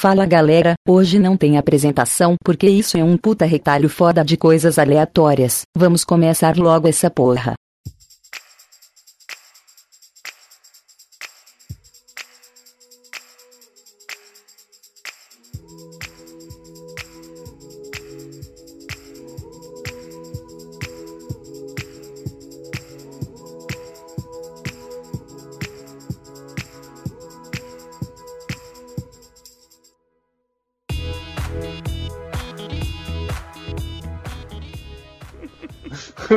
Fala galera, hoje não tem apresentação porque isso é um puta retalho foda de coisas aleatórias. Vamos começar logo essa porra.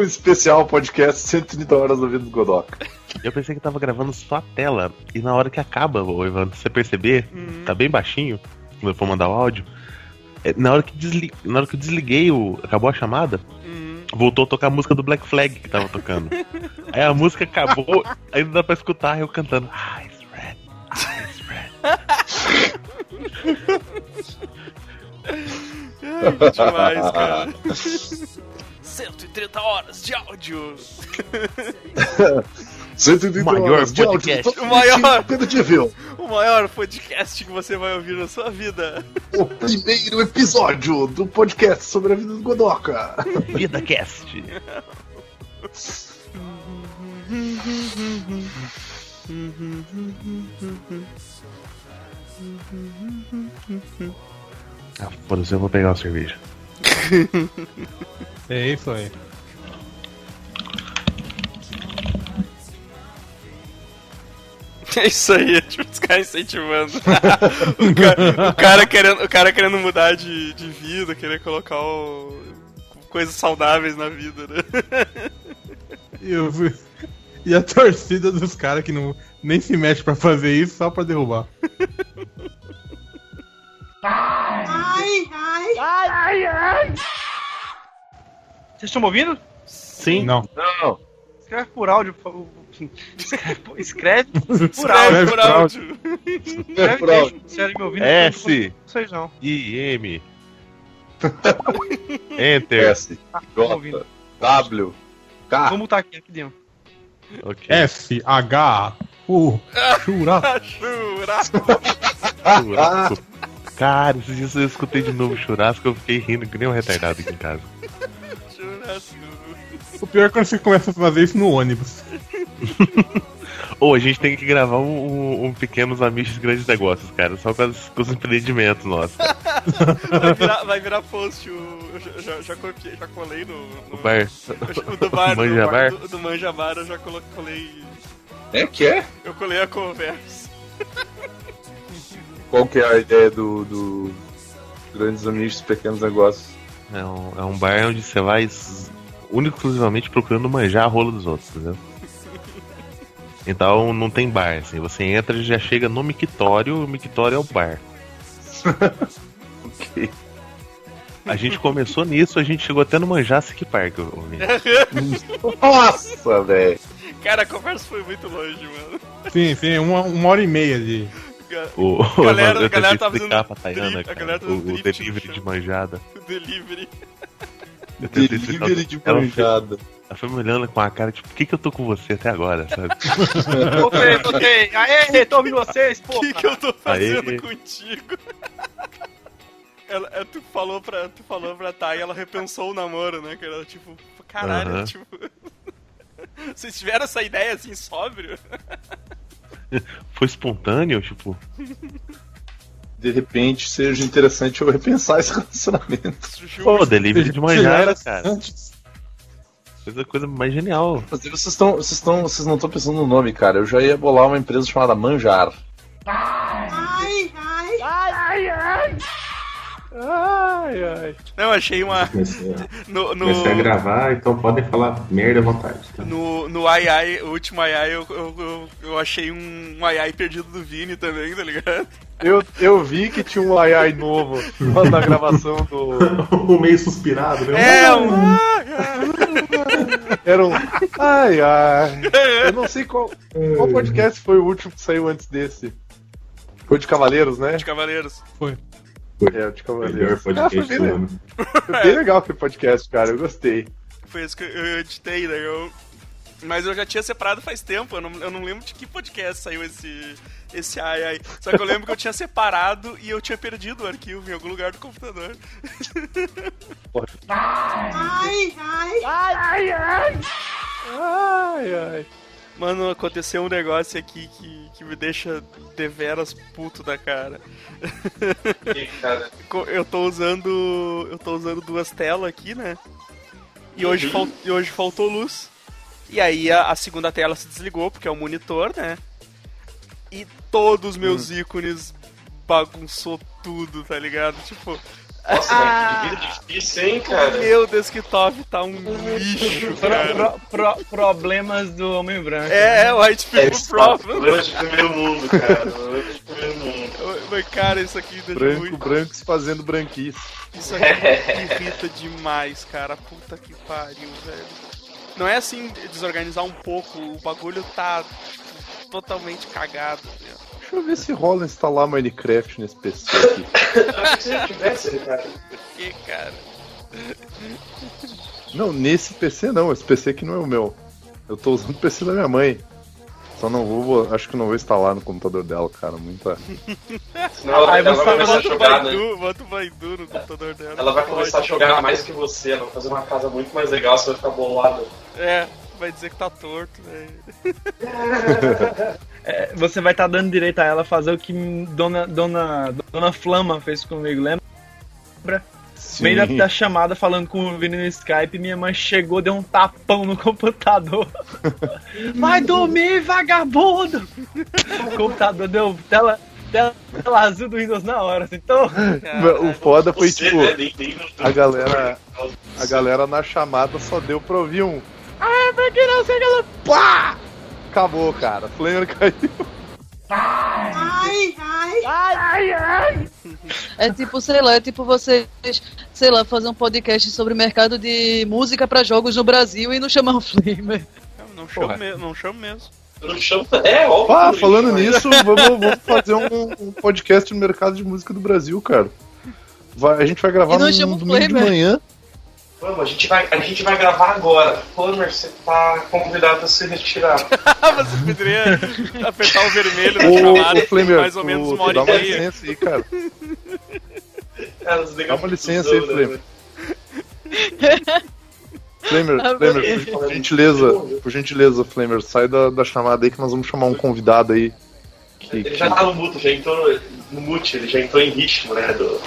Um especial podcast 130 horas da vida do Godoka. Eu pensei que tava gravando só a tela. E na hora que acaba, ô Evandro, você perceber, tá bem baixinho, quando eu for mandar o áudio. é, Na hora que, desli... na hora que eu desliguei o. Acabou a chamada, voltou a tocar a música do Black Flag que tava tocando. aí a música acabou, não dá pra escutar eu cantando. Eyes red, eyes red. Ai, que demais, cara. 130 horas de áudio. 130 Maior horas de podcast. O maior. O maior podcast que você vai ouvir na sua vida. O primeiro episódio do podcast sobre a vida do Godoka. Vida Cast. Ah, foda-se, eu vou pegar uma cerveja. É isso aí. É isso aí, tipo, os caras incentivando. o, cara, o cara querendo, o cara querendo mudar de, de vida, querer colocar o- coisas saudáveis na vida, né? E, eu e a torcida dos caras que não, nem se mexe pra fazer isso só pra derrubar. Vocês estão me ouvindo? Sim. Não. Não, Escreve por áudio, por favor. Escreve, por- escreve por Escreve áudio. por áudio. Escreve por áudio. sério me ouvindo. S. não Vocês não. I, M. Enter. S, Ah, tô ouvindo. J, W, K. Vou mutar aqui rapidinho. Ok. F, H, U, churrasco. Churrasco. Churrasco. Cara, esses dias eu escutei de novo churrasco, eu fiquei rindo que nem um retardado aqui em casa. O pior é quando você começa a fazer isso no ônibus. Ou a gente tem que gravar um, um, um Pequenos Amigos Grandes Negócios, cara, só com, as- com os empreendimentos nossos. Vai virar, vai virar post. O, eu já, já, já copiei, já colei no. no O bar. O do bar, Manja do, bar? do, do Manja Bar, eu já colei. É que é? Eu colei a conversa. Qual que é a ideia do, do Grandes Amigos Pequenos Negócios? É um, é um bar onde você vai único e exclusivamente procurando manjar a rola dos outros, entendeu? Então não tem bar, assim, você entra e já chega no mictório, o mictório é o bar. Ok. A gente começou nisso, a gente chegou até no Manjassic Park, Vini. Nossa, velho. Cara, a conversa foi muito longe, mano. Sim, sim, uma, uma hora e meia de. O, o Galera- a galera tá fazendo pra Tayana, drip- a cara, galera tá o, fazendo o drift delivery de manjada. Delivery. Eu tentei explicar- Delivery de ela, manjada. ela foi me olhando com a cara, tipo, por que, que eu tô com você até agora, sabe? Voltei, voltei. Aê, tô ouvindo vocês, O pô. que, que eu tô fazendo Aê. contigo? Ela, é, tu falou pra, tu falou pra Thay, ela repensou o namoro, né? Que ela, tipo, caralho, Aham. tipo. Vocês tiveram essa ideia assim, sóbrio? Foi espontâneo, tipo, De repente seja interessante eu repensar esse relacionamento. pô, delivery de já cara. era antes. Coisa, coisa mais genial. Vocês estão. Vocês estão. Vocês não estão pensando no nome, cara. Eu já ia bolar uma empresa chamada Manjar. Não, achei uma. Comecei a, No, no, comecei a gravar, então podem falar merda à vontade. Tá? no, no ai ai, o último ai ai, eu, eu, eu, achei um, um ai ai perdido do Vini também, tá ligado? Eu, eu vi que tinha um ai ai novo na gravação do. o meio suspirado, né? É, um. ai, ai. Era um. Ai ai. Eu não sei qual. Qual podcast foi o último que saiu antes desse? Foi de Cavaleiros, né? De Cavaleiros. Foi. É, o de Melhor Cavaleiros. Ah, foi, podcast bem, do le- ano. foi bem legal aquele podcast, cara. Eu gostei. Foi isso que eu editei, né? Eu... Mas eu já tinha separado faz tempo, eu não, eu não lembro de que podcast saiu esse, esse ai ai. Só que eu lembro que eu tinha separado e eu tinha perdido o arquivo em algum lugar do computador. Ai, ai. Ai, ai. Mano, aconteceu um negócio aqui que, que me deixa deveras puto da cara. Que, cara. Eu tô usando. Eu tô usando duas telas aqui, né? E hoje, fal- e hoje faltou luz. E aí a, a segunda tela se desligou, porque é o monitor, né? E todos os meus ícones bagunçou tudo, tá ligado? Tipo, Nossa, velho, que vida difícil, hein, cara? meu desktop tá um lixo, cara. Pro- pro- problemas do Homem Branco. É, é, White É, People Problem. Problema de primeiro mundo, cara. Problema de primeiro mundo. Mas, cara, isso aqui deixa Branco, muito. branco se fazendo branquice. Isso aqui me irrita demais, cara. Puta que pariu, velho. Não é assim desorganizar um pouco, o bagulho tá tipo, totalmente cagado. Velho. Deixa eu ver se rola instalar Minecraft nesse PC aqui. Se eu tivesse, cara. Por que, cara? Não, nesse PC não, esse PC aqui não é o meu. Eu tô usando o PC da minha mãe. Só não vou, acho que não vou instalar no computador dela, cara. Muita. Senão ela, ela vai começar a jogar, né? Bota o Baidu no computador dela. Ela vai começar a jogar mais que você, ela vai fazer uma casa muito mais legal, você vai ficar bolado. É, vai dizer que tá torto, velho. É, você vai estar dando direito a ela fazer o que Dona, Dona, Dona Flama fez comigo, lembra? Sim. Meio da, da chamada falando com o Vini no Skype, minha mãe chegou, deu um tapão no computador. Vai dormir, vagabundo! O computador deu tela, tela, tela azul do Windows na hora, assim, então. O foda foi Você, tipo, né, no- a galera, a galera na chamada só deu pra ouvir um. Ah, porque não sei que lá. Pá! Acabou, cara. Flamer caiu. Ai, ai. É tipo, sei lá, é tipo vocês, sei lá, fazer um podcast sobre o mercado de música pra jogos no Brasil e não chamar o Flamer. Não chamo, mesmo, não chamo mesmo. No chão, é, óbvio. Ah, falando nisso, vamos, vamos fazer um, um podcast no mercado de música do Brasil, cara. Vai- a gente vai gravar não no chama o domingo de manhã. Vamos, a gente vai, a gente vai gravar agora. Flamer, você tá convidado a se retirar. Você poderia apertar o vermelho em Flamer, mais ou menos tu- uma hora e dá uma meia. licença aí, cara. Cara, desliga Dá uma licença aí, Flamer. Flamer, Ah, Flamer, por, gentileza, por gentileza, Flamer, sai da, da chamada aí que nós vamos chamar um convidado aí. Que, Ele que- já tá no mute, já entrou no, no mute, ele já entrou em ritmo, né? Do...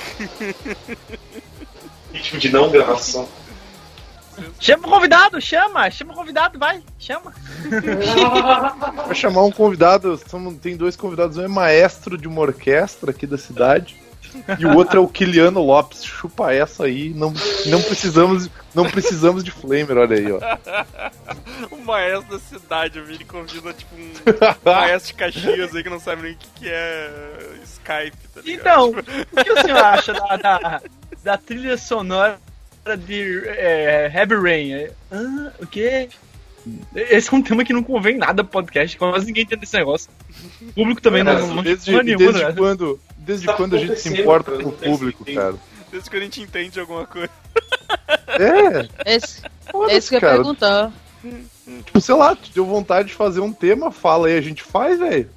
ritmo de não gravação. Chama o convidado, chama, chama o convidado, vai, chama. Vai chamar um convidado, somos- tem dois convidados, um é maestro de uma orquestra aqui da cidade. E o outro é o Kiliano Lopes. Chupa essa aí, não, não precisamos, não precisamos de Flamer, olha aí, ó. O maestro da cidade, vi ele convida tipo um maestro de Caxias aí que não sabe nem o que, que é Skype, tá? Então, o que o senhor acha da, da, da trilha sonora de é, Heavy Rain? É, Ah, o quê? Esse é um tema que não convém nada pro podcast, quase ninguém entende esse negócio. O público também Cara, não, não Desde, nenhuma, desde né? quando, desde Tá quando a gente se importa com o não público, cara? Desde que a gente entende alguma coisa. É, Esse, esse que eu ia cara. perguntar. Tipo, sei lá, tu deu vontade de fazer um tema, fala aí, a gente faz, velho.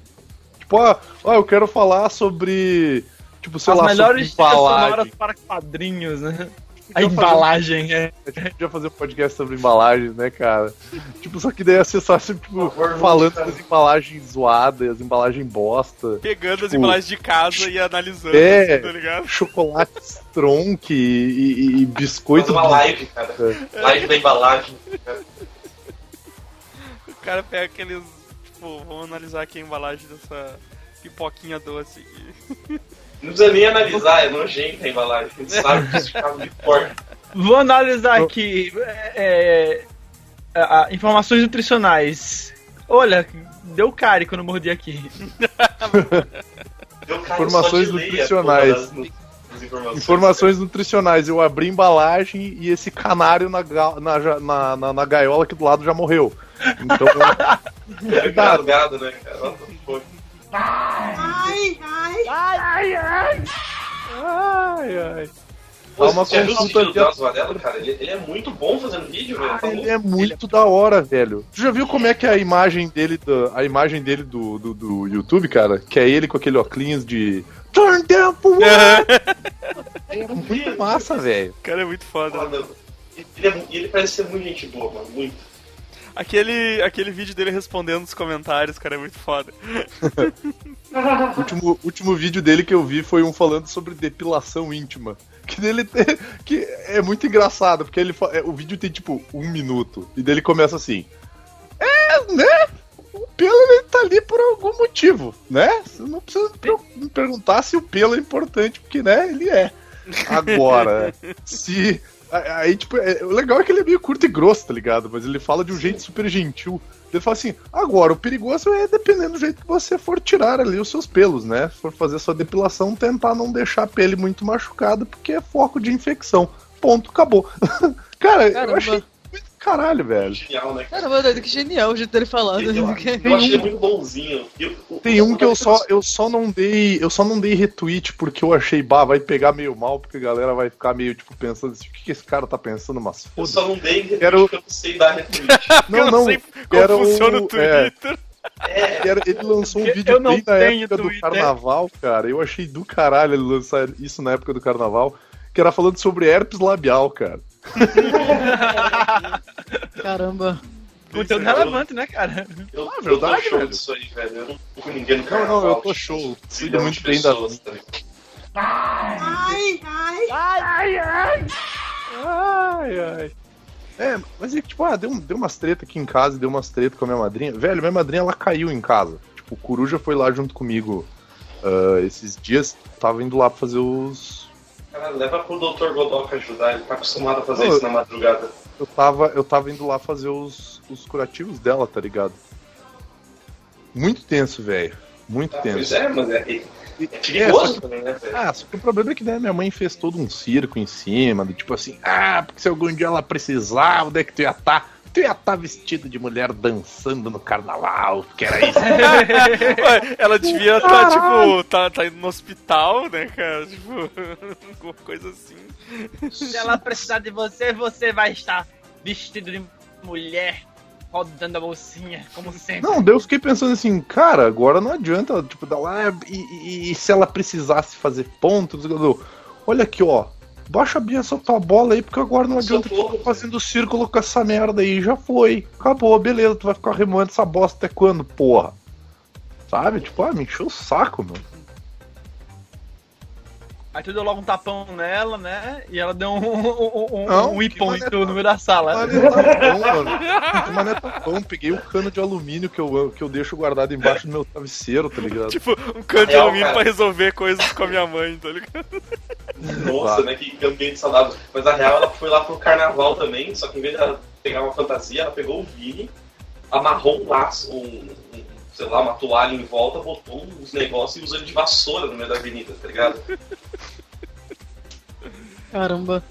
Tipo, ó, ó, eu quero falar sobre. Tipo, sei As lá, melhores sobre sonoras para quadrinhos, né? A fazer- embalagem, é. A gente podia fazer um podcast sobre embalagens, né, cara? Tipo, só que daí ia só sempre, tipo, falando cara. das embalagens zoadas, as embalagens bosta, Pegando as Tipo, embalagens de casa e analisando, é. assim, tá ligado? chocolate Stronk e, e- e Faz biscoito. uma live, cara. É. Live da embalagem. O cara pega aqueles. Tipo, vamos analisar aqui a embalagem dessa pipoquinha doce aqui. Não precisa nem analisar, é nojento a embalagem. A gente sabe que isso fica muito forte. Vou analisar aqui é, é, a- a- informações nutricionais. Olha, deu cárie quando eu mordi aqui. Deu cara Informações de nutricionais. informações. Informações nutricionais. Eu abri a embalagem e esse canário na, na, na, na, na gaiola aqui do lado já morreu. Então, É gado, né, cara? Ai, ai. ai, ai. Uma consulta vídeos do via- Drauzio Varela, cara? Ele, ele é muito bom fazendo vídeo, velho. Tá Ele é muito da hora, velho. Tu já viu como é que é a imagem dele do, a imagem dele do, do, do YouTube, cara? Que é ele com aquele óculos de Turn down for what? É muito massa, velho. O cara é muito foda. Foda. Ele, é ele parece ser muito gente boa, mano. Muito. Aquele, aquele vídeo dele respondendo nos comentários, cara, é muito foda. O último, último vídeo dele que eu vi foi um falando sobre depilação íntima. Que dele tem- que é muito engraçado, porque ele é, o vídeo tem tipo um minuto. E dele começa assim. É, né? O pelo ele tá ali por algum motivo, né? Você não precisa me perguntar se o pelo é importante, porque né, ele é. Agora, se. Aí, tipo, é- o legal é que ele é meio curto e grosso, tá ligado? Mas ele fala de um jeito super gentil. Ele fala assim: agora, o perigoso é dependendo do jeito que você for tirar ali os seus pelos, né? Se for fazer sua depilação, tentar não deixar a pele muito machucada, porque é foco de infecção. Ponto, acabou. Cara, eu Caramba. achei muito caralho, velho. Genial, né? cara? Que genial o jeito dele falando. Eu, eu achei muito bonzinho. Eu- Tem um que eu só, eu só não dei. Eu só não dei retweet porque eu achei, bah, vai pegar meio mal, porque a galera vai ficar meio, tipo, pensando assim, o que, que esse cara tá pensando, mas Eu foda só não dei retweet Quero- porque eu não sei dar retweet. Não, eu não, como era o- funciona o é. Twitter. Era- ele lançou um Eu- vídeo eu bem na época do Twitter. carnaval, cara. Eu achei do caralho ele lançar isso na época do carnaval, que era falando sobre herpes labial, cara. Caramba. Conteúdo relevante, né, cara? Eu, Ah, eu tô show disso aí, velho. Eu não tô com ninguém no Não, carnaval. não, eu tô show. Milhão muito bem da pessoas, tá ligado? Ai, ai. É, mas é que, tipo, ah, deu, deu umas treta aqui em casa, deu umas treta com a minha madrinha. Velho, minha madrinha, ela caiu em casa. Tipo, o Coruja foi lá junto comigo ah, esses dias. Tava indo lá pra fazer os... Cara, leva pro Dr. Godoka ajudar, ele tá acostumado a fazer Ô, isso na madrugada. Eu tava, eu tava indo lá fazer os, os curativos dela, tá ligado? Muito tenso, velho. Muito Ah, pois tenso. é, mas é, é É, perigoso só que- também, né? Ah, só que o problema é que né, minha mãe fez todo um circo em cima, do tipo assim, ah, porque se algum dia ela precisar, onde é que tu ia estar? Tu ia estar vestido de mulher dançando no carnaval, que era isso. Ué, ela devia estar, tipo, tá, tá indo no hospital, né, cara? Tipo, alguma coisa assim. Se ela precisar de você, você vai estar vestido de mulher, rodando a bolsinha, como sempre. Não, daí eu fiquei pensando assim, cara, agora não adianta, tipo, dar lá, "Ah, e, e- e se ela precisasse fazer pontos, eu, olha aqui, ó, baixa bem essa tua bola aí, porque agora não adianta tu ficar fazendo círculo com essa merda aí, já foi, acabou, beleza, tu vai ficar remoendo essa bosta até quando, porra? Sabe? Tipo, ah, me encheu o saco, mano. Aí tu deu logo um tapão nela, né? E ela deu um, um, um, Não, um que ipom no meio da sala. Mané tapão, mano. Que mané tapão. Peguei o cano de alumínio que eu, que eu deixo guardado embaixo do meu travesseiro, tá ligado? Tipo, um cano de Real, alumínio cara. pra resolver coisas com a minha mãe, tá ligado? Nossa, né? Que, que ambiente saudável. Mas a real, ela foi lá pro carnaval também, só que em vez de ela pegar uma fantasia, ela pegou o Vini, amarrou um laço, um, um, sei lá, uma toalha em volta, botou uns negócios e usou ele de vassoura no meio da avenida, tá ligado? Caramba.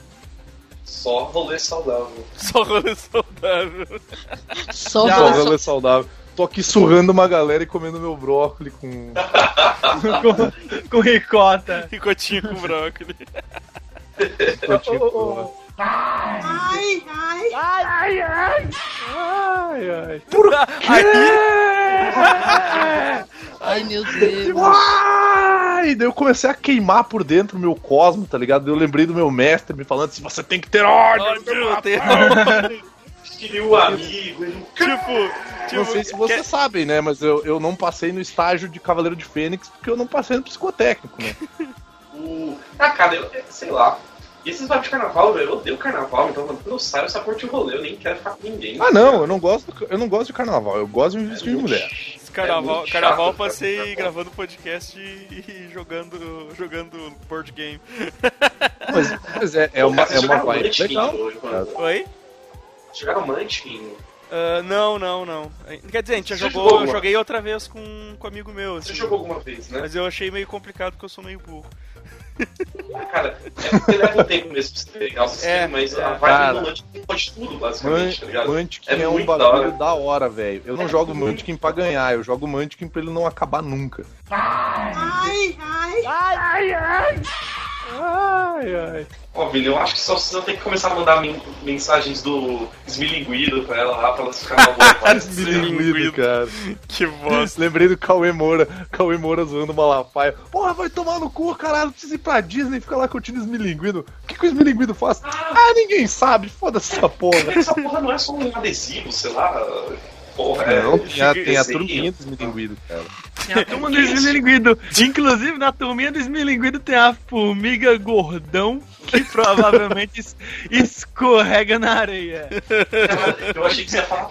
Só rolê saudável. Só rolê saudável. Só Só rolê rolê saudável. Tô aqui surrando uma galera e comendo meu brócolis com. com, com ricota. Ricotinho com brócolis. Ricotinho com brócolis. Ai, ai, ai, ai. Ai, ai. Ai, meu Deus. Ai, daí eu comecei a queimar por dentro o meu cosmo, tá ligado? Daí Eu lembrei do meu mestre me falando assim: você tem que ter ódio. no teu Ódio, tem- Queria um amigo, ele Tipo, tipo, Não sei se vocês sabem, né? Mas eu, eu não passei no estágio de Cavaleiro de Fênix porque eu não passei no psicotécnico, né? O... Ah, cara, eu, sei lá. E esses vibes de carnaval, velho, eu odeio carnaval, então quando eu saio, eu só curto o rolê, eu nem quero ficar com ninguém. Ah, não, eu não gosto, eu não gosto de carnaval, eu gosto de me vestir de mulher. esse carnaval, É carnaval chato, passei cara. gravando podcast e, e jogando, jogando board game. Mas, mas é, é uma, é uma vibe legal. Legal. Oi? Jogaram Munchkin. Ah, não, não, não. Quer dizer, a gente já Você jogou, jogou eu joguei outra vez com, com um amigo meu. Você assim. jogou alguma vez, né? Mas eu achei meio complicado porque eu sou meio burro. Cara, é porque leva um tempo mesmo pra você pegar o sistema, É, mas é. a vibe do Munchkin pode tudo, basicamente, tá ligado? Munchkin É é, um muito da bagulho hora. da hora, velho. Eu não jogo Munchkin pra ganhar, eu jogo Munchkin pra ele não acabar nunca. Ai, ai. Ai, Ai, ai. Ó, Vini, eu acho que só vocês vão ter que começar a mandar men- mensagens do esmilinguido pra ela lá, pra ela ficar na boa. Esmilinguido, cara. Que bosta. Lembrei do Cauê Moura. Cauê Moura zoando Malafaia. Porra, vai tomar no cu, caralho. Precisa ir pra Disney e ficar lá curtindo esmilinguido. O que, que o esmilinguido faz? Ah, ninguém sabe. Foda-se essa porra. Essa porra não é só um adesivo, sei lá. Porra, é. Não, tem a, tem a turminha do esmilinguido, cara. Tem a turma do esmilinguido. Inclusive, na turminha do esmilinguido tem a formiga gordão que provavelmente es- escorrega na areia. Eu achei que você ia falar.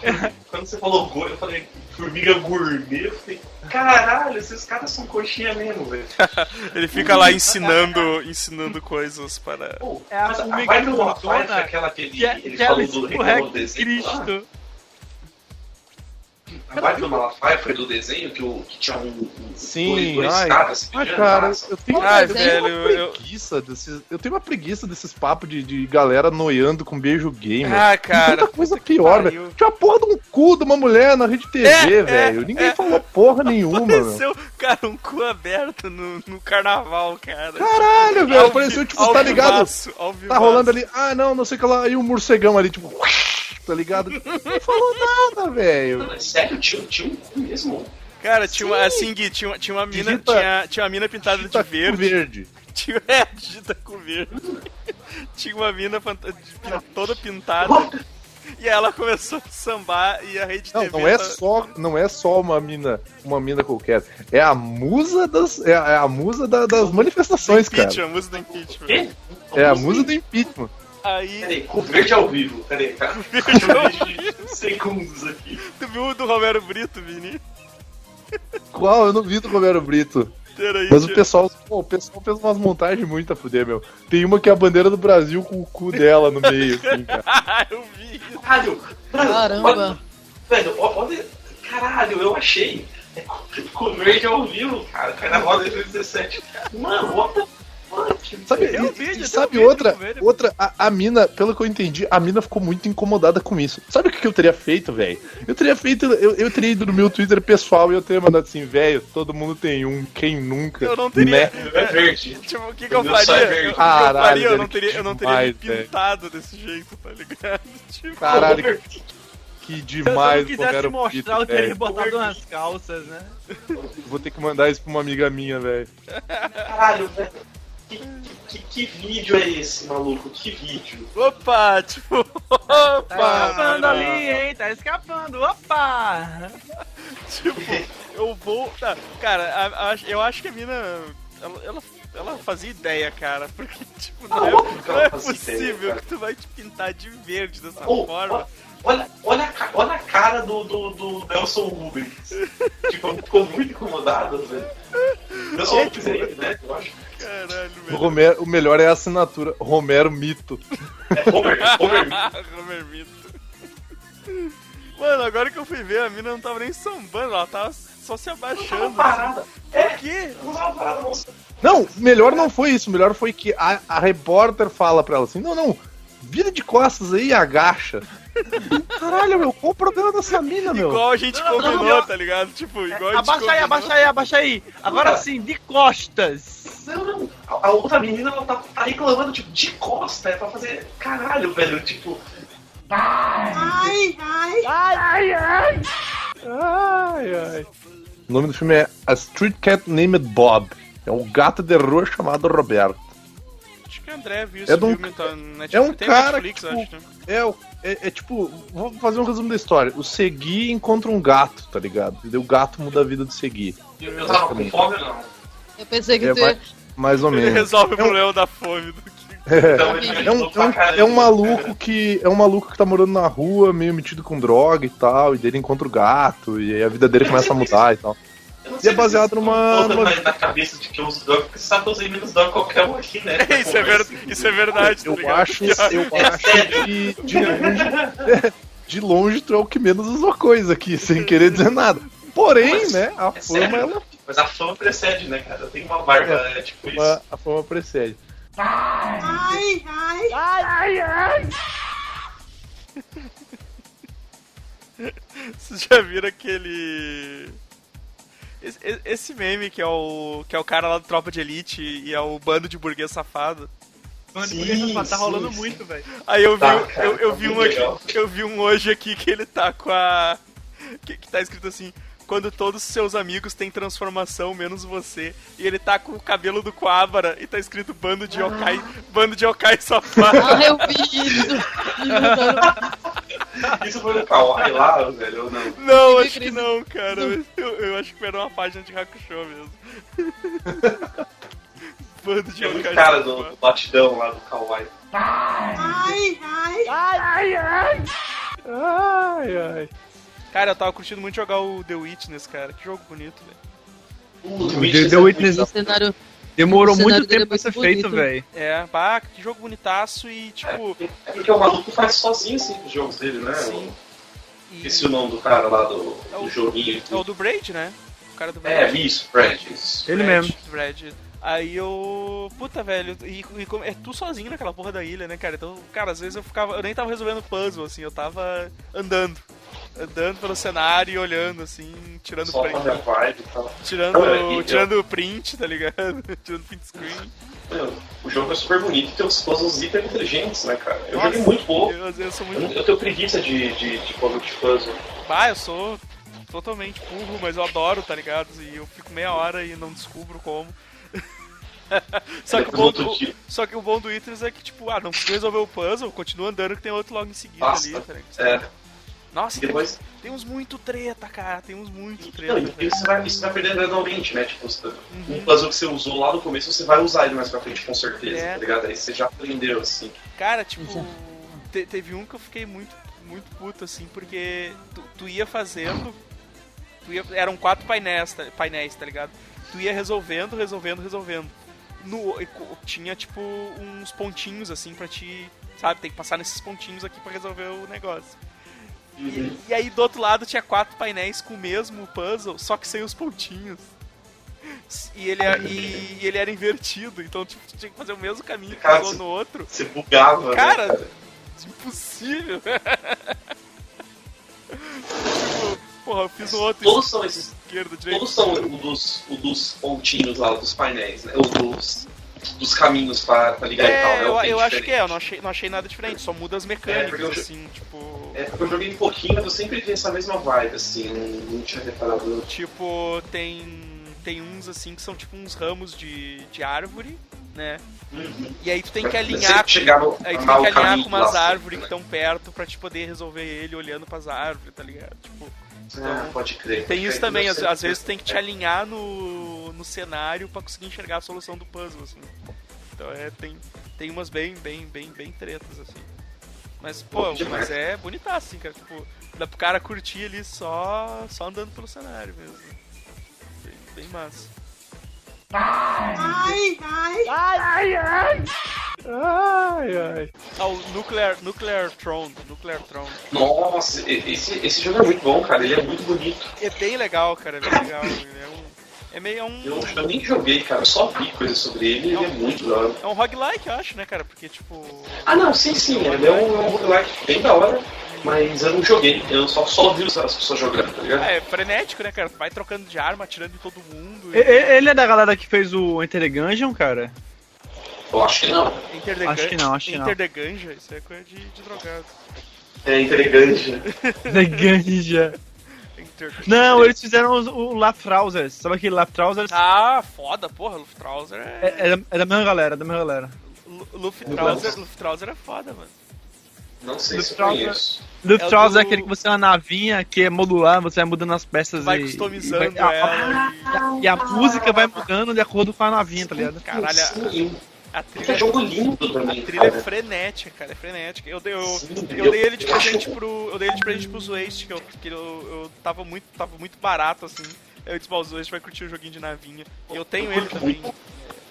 Quando você falou gordo, eu falei formiga gourmet. Eu falei, caralho, esses caras são coxinha mesmo, velho. Ele fica lá ensinando, ensinando coisas para. Pô, É a mas formiga gordona foi aquela que ele, que, é- ele que falou do desenho. lá? A vibe do Malafaia foi do desenho que, o, que tinha um. um Sim, dois, dois ai, caras ai, pedindo cara, eu tenho, Ai, eu tenho velho, uma eu- preguiça desses. Eu tenho uma preguiça desses papos de, de galera noiando com beijo gamer. Ah, Tem cara. tanta coisa puta que pior, velho. Tinha a porra de um cu de uma mulher na rede TV, É, velho. é, Ninguém é. falou porra nenhuma, meu. Apareceu, cara, um cu aberto no, no carnaval, cara. Caralho, velho. Apareceu, tipo, tá ligado? vivaço, Tá rolando ali, ah não, não sei o que lá, e o morcegão ali, tipo, tá ligado? Não falou nada, velho. Sério, tinha, tinha um cu mesmo. Cara, tinha uma, assim, Gui, tinha, uma- tinha uma mina, Digita- tinha, tinha uma mina pintada de verde. verde. Tinha, é, digita com verde. Tinha uma mina toda pintada. E ela começou a sambar e a rede Não, TV. não é tá- só, não é só uma mina, uma mina qualquer. É a musa das, é a, é a musa da- das manifestações, cara. A música do impeachment. É a musa do impeachment. Aí, Peraí, com verde ao vivo. Peraí, cara. de segundos aqui. tu viu o do Romero Brito, Vini? Qual? Eu não vi do Romero Brito. Peraí, Mas o pessoal, pô, o pessoal fez umas montagens muito a fuder, meu. Tem uma que é a bandeira do Brasil com o cu dela no meio, assim, cara. Ah, eu vi. Caralho! Caramba. olha- Velho, olha. Caralho, eu achei. É com- verde ao vivo, cara. Carnaval 2017. Mano, what the? Sabe, um e- vídeo, um sabe vídeo outra, outra a, a mina, pelo que eu entendi, a mina ficou muito incomodada com isso. Sabe o que, que eu teria feito, velho? Eu teria feito, eu, eu teria ido no meu Twitter pessoal e eu teria mandado assim, velho, todo mundo tem um, quem nunca? Eu não teria. Né? É verde. Tipo, o que, que eu é faria? Eu- o que eu Caralho, faria? Eu não teria, eu não que teria me demais, pintado desse jeito, tá ligado? Tipo, Caralho, que Se eu demais não quisesse Romero mostrar, Brito, eu teria botado umas calças, né? Vou ter que mandar isso pra uma amiga minha, velho. Caralho, velho. Que, que, que vídeo é esse, maluco? Que vídeo? opa, tipo, Tá opa. escapando ali, hein? Tá escapando. Opa! Tipo, eu vou. Tá, cara, a- a- eu acho que a mina. Ela, ela, ela fazia ideia, cara. Porque, tipo, não Ah, é, que não é possível ideia, que tu vai te pintar de verde dessa Oh, forma. Olha, olha, olha a cara do, do, do Nelson Rubens. tipo, ficou muito incomodado, velho. Nelson Rubens é ele, né? Eu acho. Caralho, O, velho. Romero, o melhor é a assinatura, Romero Mito. É Homer, Homer. Homer Mito. Mano, agora que eu fui ver, a mina não tava nem sambando, ela tava só se abaixando. parada. Por quê? Não tava parada, não. Não, melhor não foi isso. Melhor foi que a, a repórter fala pra ela assim: não, não, vira de costas aí e agacha. Caralho, meu, qual o problema dessa mina, meu? Igual a gente Não, não, combinou, não. tá ligado? Tipo, igual a gente Abaixa aí, abaixa aí, abaixa aí. Agora sim, de costas. Não, não. A, a outra menina, ela tá, tá reclamando, tipo, de costa. É pra fazer. Caralho, velho. Tipo. Ai, ai. O nome do filme é A Street Cat Named Bob. É um gato de rua chamado Roberto. Acho que o André viu É esse um- filme, tá no Netflix. é um cara Netflix, que, acho, tipo, né? É, o- é, é tipo, vou fazer um resumo da história. O Segui encontra um gato, tá ligado? E o gato muda a vida do Segui. Eu, eu tava com fome ou não? Eu pensei que É, tu ia... mais ou Ele menos. resolve o É um- problema da fome do que. Então, ele É um, é, um, é um maluco que. É um maluco que tá morando na rua, meio metido com droga e tal, e dele encontra o gato, e aí a vida dele começa a mudar e tal. E é baseado numa- numa- na cabeça de que eu uso droga, porque você sabe usei menos droga qualquer um aqui, né? Isso é, ver... Isso é verdade, tá Eu ligado? acho, eu acho que de longe, de longe tu é o que menos usou coisa aqui, sem querer dizer nada. Porém, né, a É fama, sério? ela, Mas a fama precede, né, cara? Eu tenho uma barba, é, tipo isso. a, fama precede. Vocês já viram aquele. Esse, meme que é o. que é o cara lá do Tropa de Elite e é o bando de burguês safado. Quando Sim, ele tá sim, rolando sim. muito, velho. Aí eu vi, Tá, um- cara, eu, eu tá vi um aqui, eu vi um hoje aqui que ele tá com a que, que tá escrito assim: quando todos os seus amigos têm transformação, menos você. E ele tá com o cabelo do Quabara e tá escrito bando de yokai, bando de yokai safado. Ah, eu vi isso. Isso foi no Kawaii lá, velho, ou não? Não, acho que não, cara. Eu, eu acho que era uma página de Hakusho mesmo. bando de muito yokai cara do, do batidão lá do Kawaii. Ai, ai. Cara, eu tava curtindo muito jogar o The Witness, cara. Que jogo bonito, velho. O The- The Witness O cenário. Demorou muito dele tempo é pra ser feito, velho. É, bah, que jogo bonitaço e, tipo... É porque o maluco faz sozinho assim os jogos dele, né? Sim. E... Esqueci o nome do cara lá do, É o- do joguinho. É o do Braid, né? O cara do É, Braid. isso, Brad, isso. Ele Brad, mesmo. Brad. Aí eu. Puta, velho. E, e é tu sozinho naquela porra da ilha, né, cara? Então, cara, às vezes eu ficava. Eu nem tava resolvendo puzzle, assim, eu tava andando. Andando pelo cenário e olhando, assim, tirando Só print. vibe tal. Tirando, Não, é, tirando print, tá ligado? tirando print screen. Meu, o jogo é super bonito e tem uns puzzles hiper inteligentes, né, cara? Eu Nossa, joguei muito pouco. Eu, eu sou Eu, muito. eu tenho preguiça de, de, de puzzle de puzzle. Ah, eu sou totalmente burro, mas eu adoro, tá ligado? E eu fico meia hora e não descubro como. Só que, o bom do, só que o bom do Witness é que, tipo, ah, não precisa resolver o puzzle, continua andando que tem outro logo em seguida Basta. ali, tá? É, Nossa, e tem, depois. tem uns muito treta, cara, tem uns muito treta. Não, e você vai, isso vai perder gradualmente, né? Tipo, você- um puzzle que você usou lá no começo, você vai usar ele mais pra frente, com certeza, É. tá ligado? Aí você já aprendeu, assim. Cara, tipo, te- teve um que eu fiquei muito, muito puto, assim, porque tu, tu ia fazendo. Tu ia, eram quatro painéis, tá- painéis, tá ligado? Tu ia resolvendo, resolvendo, resolvendo. No, tinha, tipo, uns pontinhos, assim, pra te. Sabe, tem que passar nesses pontinhos aqui pra resolver o negócio. E, e aí do outro lado tinha quatro painéis com o mesmo puzzle, só que sem os pontinhos. E ele, era- e, e ele era invertido, então tipo, tu tinha que fazer o mesmo caminho que Cara, no outro. Você bugava, Cara, né, cara? impossível. porra, eu fiz outro Todos são esses. esquerdo, direito. Todos são o dos, o dos pontinhos lá, dos painéis, né? O dos, dos caminhos pra, pra ligar e tal, É, né? eu, eu acho que é, eu não achei, não achei nada diferente, só muda as mecânicas, porque eu- assim, tipo. É, porque eu joguei um pouquinho, mas eu sempre vi essa mesma vibe, assim, não, não tinha reparado. Tipo, tem. Tem uns assim que são tipo uns ramos de, de árvore, né? Uhum. E aí tu tem que alinhar. que no- Aí tu tem que alinhar com umas lá, árvores que né? estão perto pra te poder resolver ele olhando pras árvores, tá ligado? Tipo, Ah, pode crer. tem isso É, também, às, às vezes tu tem que te alinhar no, no cenário pra conseguir enxergar a solução do puzzle, assim. Então é, tem, tem umas bem, bem, bem, bem tretas, assim. Mas, pô, Pô, mas é bonitaço, assim, cara. Tipo, dá pro cara curtir ali só, só andando pelo cenário mesmo. Bem, bem massa. Ai, ai. Ah, o Nuclear, Nuclear Throne, Nuclear Throne. Nossa, esse, esse jogo é muito bom, cara. Ele é muito bonito. É bem legal, cara, é bem legal. Ele é um... É meio é um... Eu, eu nem joguei, cara. Eu só vi coisas sobre ele e ele é muito da hora. É um roguelike, eu acho, né, cara? Porque, tipo... Ah, não, sim, sim. Ele é um, é um roguelike bem da hora, mas eu não joguei. Eu só, só vi as pessoas jogando, tá ligado? É, frenético, né, cara? Vai trocando de arma, atirando em todo mundo. E- e- Ele é da galera que fez o Enter the Gungeon, cara? Eu acho que não. Enter the Acho que não, acho que Enter não. the Ganja, isso é coisa de, de drogado. É interessante. The Ganja. Enter... Não, eles fizeram os- o Laftrausers. Sabe aquele Laftrausers? Ah, foda, porra, Luftrauser é... É, é da, é da mesma galera, é da mesma galera. Lu- Luftrauser, Luftrauser é foda, mano. Não sei se eu Luftrauser- conheço. Luftrauser do- é aquele que você é uma navinha que é modular, você vai mudando as peças Vai e. customizando e, vai- a- ela. a- e a música vai mudando de acordo com a navinha, tá ligado? Caralho, Sim, a, a que é trilha... jogo lindo A também, trilha é cara. frenética, cara, é frenética. Eu, dei- eu, Sim, eu dei ele de eu acho- presente pro. Eu dei ele de presente pro Waste, que eu, que eu, eu tava muito. tava muito barato, assim. Eu disse, o Waste vai curtir o joguinho de navinha. E eu tenho ele também.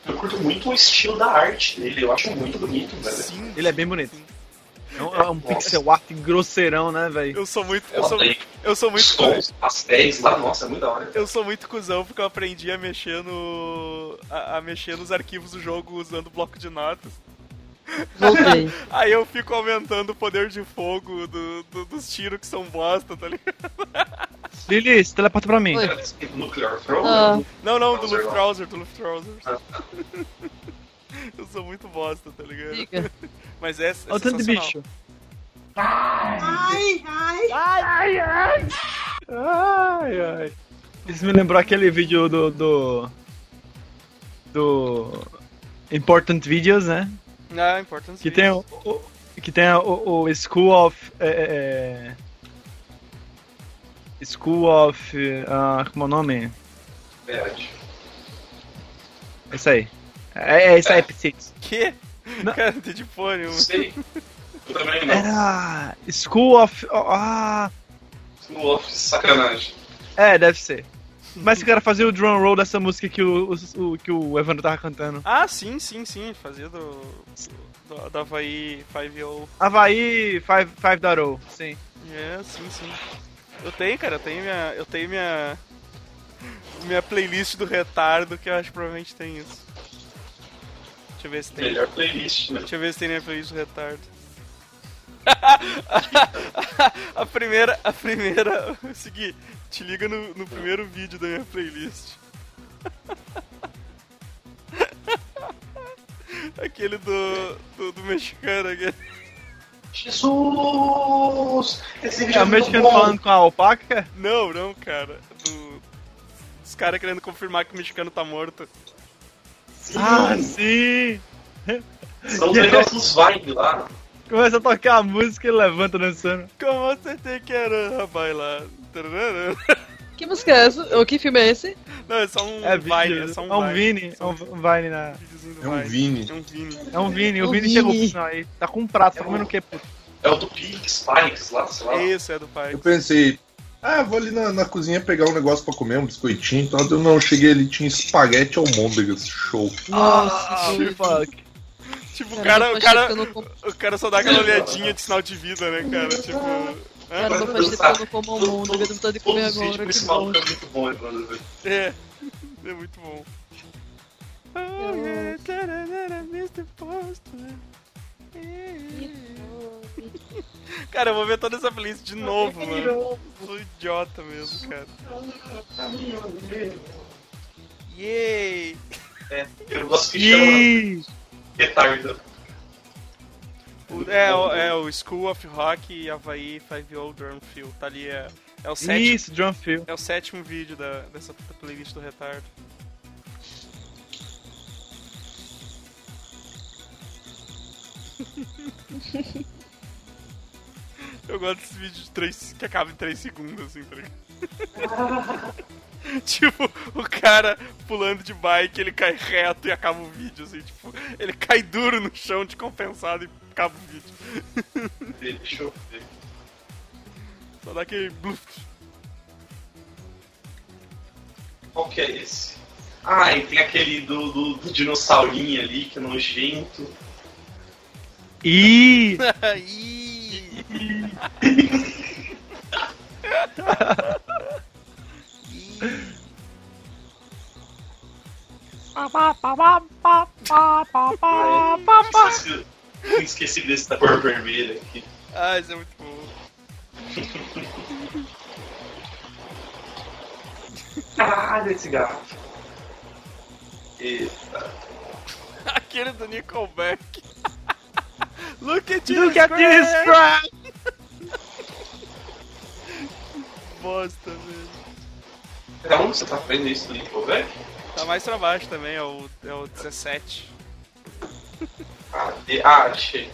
Eu curto muito o estilo da arte dele, eu acho muito bonito, velho. Sim. Ele é bem bonito. É um, é um pixel art grosseirão, né, velho? Eu sou muito. Eu sou, eu sou muito. Os pastéis lá, nossa, é muito da hora. Eu sou muito cuzão porque eu aprendi a mexer no. a, a mexer nos arquivos do jogo usando bloco de notas. Voltei. Aí eu fico aumentando o poder de fogo do, do- dos tiros que são bosta, tá ligado? Lili, se teleporta pra mim. Oi. Nuclear Throne? Ah. Não, não, do Trouser, Luftrauser, do Luftrauser. Eu sou muito bosta, tá ligado? Diga. Mas é, é Olha o tanto de bicho. Ai, ai, ai. Ai, ai. Isso me lembrou aquele vídeo do. do. do Important Videos, né? Ah, importante. Que tem o. o- que tem o, o School of. é, é, School of. ah, como é o nome? Verdade. É isso aí. É, é isso aí, P6. Que? Não. Cara, não entendi porra nenhuma. Sei. Eu também não. Era. School of. Ah. School of sacanagem. É, deve ser. Mas eu quero fazer o drum roll dessa música que o, o- o- que o Evandro tava cantando. Ah, sim, sim, sim. Fazia do. do da Havaí 5 Havaí 5.0, sim. É, sim, sim. Eu tenho, cara, eu tenho minha. Eu tenho minha. Minha playlist do retardo que eu acho que provavelmente tem isso. Deixa eu ver se tem. Melhor playlist, né? Deixa eu ver se tem minha playlist do retardo. a primeira. A primeira. Segui, te liga no, no primeiro vídeo da minha playlist. Aquele do. do, do mexicano aquele. Jesus! Esse vídeo É é o mexicano falando com a alpaca? Não, não, cara. Do, dos caras querendo confirmar que o mexicano tá morto. Ah, sim! São os negócios dos Vine lá. Começa a tocar a música e ele levanta dançando. Como você tem que era bailar? Tararara. Que música é essa? Ou que filme é esse? Não, é só um É Vine, é só um, é um Vine. Vini, é um Vine na... É um Vini. É um Vini. É um Vini, o Vini. chegou pro final aí. Tá com um prato, tá comendo o quê, puto? É o do Pig Spikes lá, sei lá. Esse é do pai. Eu pensei, ah, vou ali na, na cozinha pegar um negócio pra comer, um biscoitinho e tal. Eu não, cheguei ali, tinha espaguete almôndegas, show. Nossa, Oh, fuck. Tipo, o cara, o cara, eu não o cara só dá aquela olhadinha de sinal de vida, né, cara? Tipo. hã? Caramba, faz tempo que eu não como mundo, eu tô vontade de comer agora, maluco é muito bom. É. É muito bom. Oh, yeah, Mr. Postman. Cara, eu vou ver toda essa playlist de novo, mano. Sou idiota mesmo, cara. Yay! É, eu gosto que chama retardo. O- é, o- é o School of Rock e Havaí 5 Drum Field. Tá ali, é, é, o sétimo, Isso, John Phil. é o sétimo vídeo da, dessa playlist do retardo. Eu gosto desse vídeo de três, que acaba em 3 segundos, assim, tá ligado? tipo, o cara pulando de bike, ele cai reto e acaba o vídeo, assim, tipo, ele cai duro no chão descompensado e acaba o vídeo. Deixa eu ver. Só dá aquele bluff. Qual que é esse? Ah, e tem aquele do, do, do dinossaurinho ali, que é nojento. Ih, Ih. Esqueci, esqueci desse da cor vermelha aqui. Ah, isso é muito bom. Caralho, esse gato. Eita. Aquele do Nickelback. Look at look this at this Bosta, velho. Onde você tá vendo isso do Nickelback? Tá mais pra baixo também, é o, é o 17. Ah, de... ah achei.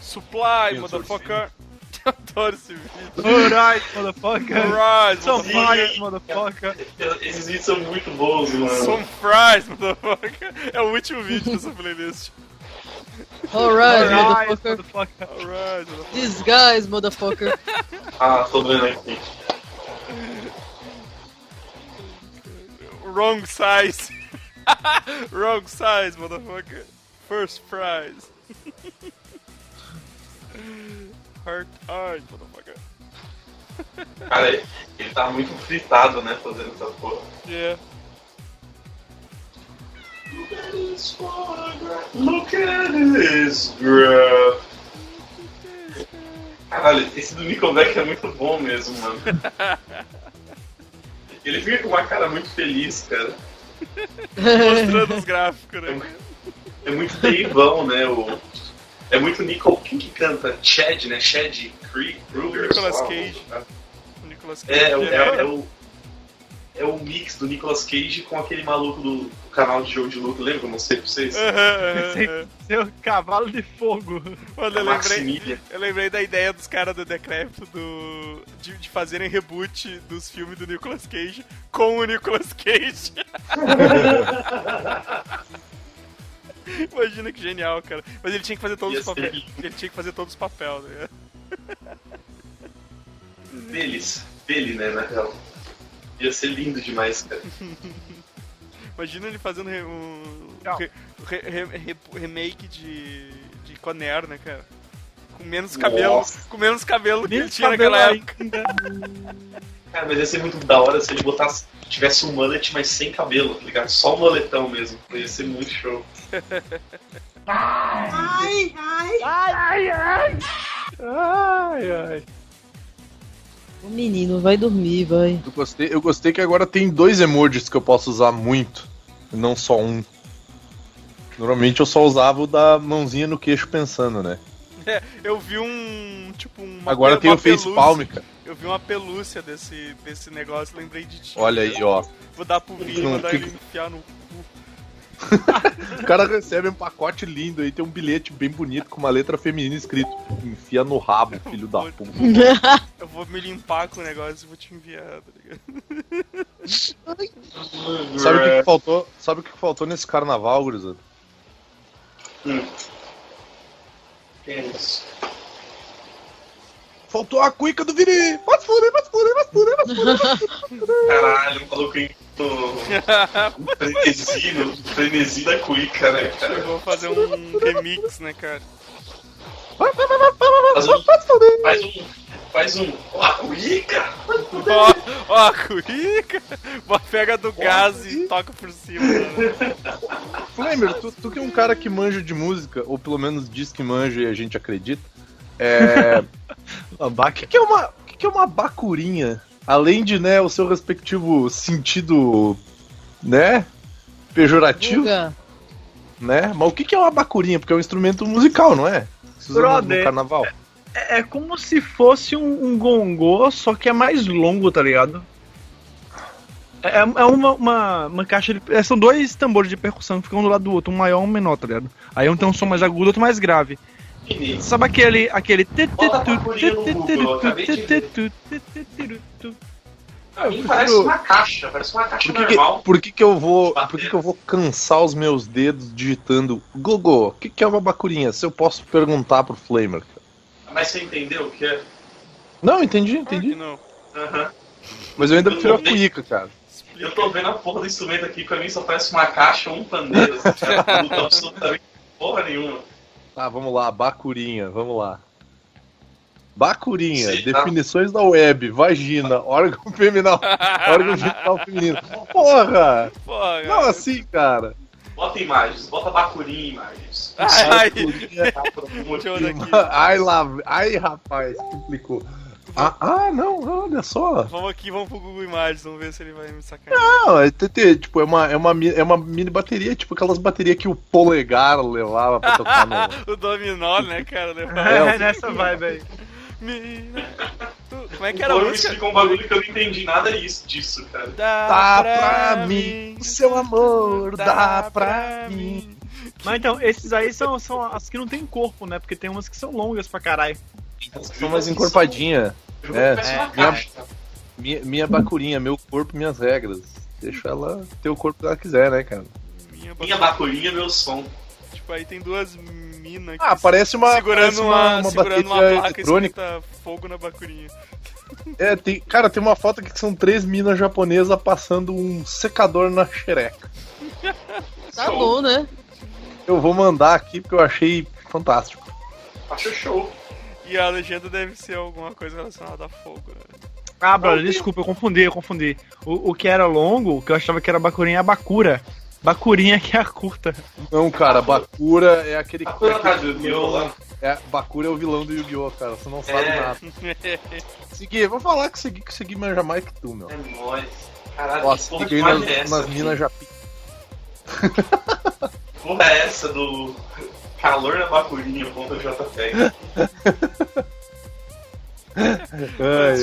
Supply, motherfucker. Adoro esse vídeo. Alright, motherfucker. Alright, Some motherfucker. fire, motherfucker. Esses vídeos são muito bons, mano. Some fries, motherfucker. É o último vídeo dessa playlist. Alright, Alright, motherfucker. motherfucker. Alright, motherfucker. These guys, motherfucker. Ah, tô vendo aqui. Wrong size. Wrong size, motherfucker. First prize. Heart eyes, motherfucker. Cara, ele tá muito fritado, né, fazendo essa porra. Yeah. Look at this graph. Caralho, esse do Nickelback é muito bom mesmo, mano. Ele fica com uma cara muito feliz, cara. Mostrando os gráficos, né? É muito Daveão, né? O... É muito Nickel. Quem que canta? Chad, né? Chad Kruger. Nicolas lá. Cage. Nicolas Cage. É, é, é, é o. É o mix do Nicolas Cage com aquele maluco do, do canal de jogo de luta, lembra que eu mostrei pra vocês? Aham, aham, Seu, seu cavalo de fogo. Mano, eu lembrei, eu lembrei da ideia dos caras do Decrépito do, de, de fazerem reboot dos filmes do Nicolas Cage com o Nicolas Cage. Imagina que genial, cara. Mas ele tinha que fazer todos Ia os ser papéis. lindo. Ele tinha que fazer todos os papéis, né? Deles. Dele, né, na real. Ia ser lindo demais, cara. Imagina ele fazendo re- um re- re- re- re- remake de, de Conner, né, cara? Com menos cabelo, Nossa. com menos cabelo que ele tinha naquela época. Cara, mas ia ser muito da hora se ele botasse. Tivesse um mullet, mas sem cabelo, tá ligado? Só um moletão mesmo. Ia ser muito show. Ai, ai. O menino vai dormir, vai. Eu gostei, eu gostei que agora tem dois emojis que eu posso usar muito, não só um. Normalmente eu só usava o da mãozinha no queixo pensando, né? É, eu vi um. Tipo, uma Agora tem o face palm, cara. Eu vi uma pelúcia desse, desse negócio, lembrei de ti. Olha aí, ó. Vou dar pro Vini e mandar ele enfiar no cu. O cara recebe um pacote lindo aí, tem um bilhete bem bonito com uma letra feminina escrito: Enfia no rabo, filho da puta. Eu vou me limpar com o negócio e vou te enviar, tá ligado? Sabe o que, que faltou? Sabe o que que faltou nesse carnaval, gurizada? Quem é isso? Faltou a cuica do Vini! Vai se fuder, vai se fuder, vai se fuder, vai se fuder. Caralho, o frenesi, no frenesi da cuica, né, Eu cara? vou fazer um remix, né, cara? Vai, vai, vai, vai, vai, Faz vai, um, faz um, faz um, ó, a cuica! Ó, ó, a cuica! Pega do gás e toca por cima. né? Flamer, tu, tu que é um cara que manja de música, ou pelo menos diz que manja e a gente acredita. É. O que, que é uma. O que, que é uma bacurinha? Além de, né, o seu respectivo sentido, né? Pejorativo, Vulga. né? Mas o que, que é uma bacurinha? Porque é um instrumento musical, não é? Se usa no- no Brother. carnaval. É, é como se fosse um, um gongô, só que é mais longo, tá ligado? É, é uma, uma, uma caixa de. é, São dois tambores de percussão que ficam um do lado do outro, um maior e um menor, tá ligado? Aí um tem um som mais agudo, outro mais grave. Sabe aquele. aquele. Parece uma caixa, parece uma caixa Por que, que, normal. por que, que eu vou. Por que, que eu vou cansar os meus dedos digitando Google? O que, que é uma bacurinha? Se eu posso perguntar pro Flamer. Mas você entendeu o que é? Não, entendi, entendi. não. Aham. Mas eu ainda Eu prefiro a cuíca, cara. Eu tô vendo a porra do instrumento aqui, pra mim só parece uma caixa ou um pandeiro. Assim, não tá absolutamente porra nenhuma. Tá, vamos lá, bacurinha, vamos lá. Bacurinha, Sim, tá. definições da web, vagina, órgão feminino, órgão genital feminino. Porra! Porra, Não assim, cara. Bota imagens, bota bacurinha em imagens. Ai, ai. Bacurinha, Deixa eu olhar aqui. ai lá, ai rapaz, complicou. Ah, ah, não, olha só. Vamos aqui, vamos pro Google Imagens, vamos ver se ele vai me sacanear. Não, é, TT, tipo, é uma, é, uma, é uma mini bateria, tipo aquelas baterias que o polegar levava pra tocar no. o dominó, né, cara? É, nessa vibe aí. Mina. Tu- Como é que O era me música? explicou um bagulho que eu não entendi nada disso, disso, cara. Dá pra mim, o seu amor, dá pra mim. Mas então, esses aí são, são as que não tem corpo, né? Porque tem umas que são longas pra caralho. São mais encorpadinha. Eu É, parece uma é. caixa. Minha, minha bacurinha, meu corpo, minhas regras. Deixa ela ter o corpo que ela quiser, né, cara? Minha Minha ba- bacurinha, meu som. Tipo, aí tem duas minas Ah, parece uma, segurando parece uma, uma, uma segurando uma bateria placa eletrônica. fogo na bacurinha. É, tem, cara, tem uma foto aqui que são três minas japonesas passando um secador na xereca. Tá bom, né? Eu vou mandar aqui porque eu achei fantástico. Acho show. E a legenda deve ser alguma coisa relacionada a fogo, né? Ah, brother, desculpa, eu confundi, eu confundi. O, o que era longo, o que eu achava que era bacurinha é a Bakura. Bacurinha que é a curta. Não, cara, Bakura é aquele. Bakura tá aquele Yu-Gi-Oh! lá. É, Bakura é o vilão do Yu-Gi-Oh! cara, você não sabe É. nada. Segui, vou falar que Segui, que Segui manja mais que tu, meu. É nóis. Caralho, Nossa, que porra nas, é essa? nas minas já. Porra é essa do calor na bacurinha, ponto JPEG? Ai,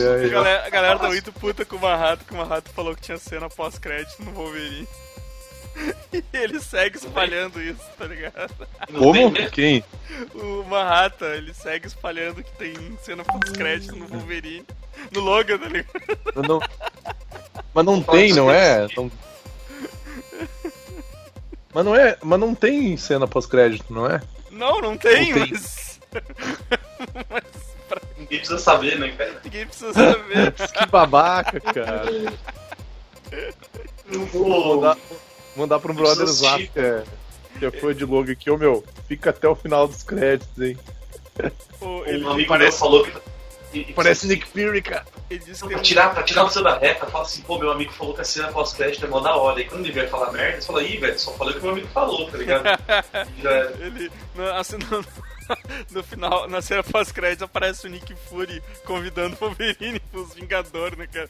ai, A galera, a galera tá muito puta com o Marrato, que o Marrato falou que tinha cena pós-crédito no Wolverine. E ele segue espalhando isso, tá ligado? Como? Quem? O Marrata, ele segue espalhando que tem cena pós-crédito no Wolverine. No Logan, tá ligado? Eu não- Mas não tem, não é? Não- Mas não é. Mas não tem cena pós-crédito, não é? Não, não tem, Não tem. mas. Ninguém precisa saber, né, cara? Ninguém precisa saber. Que babaca, cara. Vou mandar, mandar pra um brother zap que é, que é fã de logo aqui, ô meu, fica até o final dos créditos, hein? Pô, Ele um amigo parece- falou que. Parece Nick Fury, cara. ele disse que Pra tirar, pra tirar você da reta, fala assim, pô, meu amigo falou que a cena pós-crédito é mó da hora. E quando ele vai falar merda, você fala, ih, velho, só falei o que meu amigo falou, tá ligado? Ele, no, assim, no, no final, na cena pós-crédito, aparece o Nick Fury convidando o Wolverine pros Vingadores, né, cara?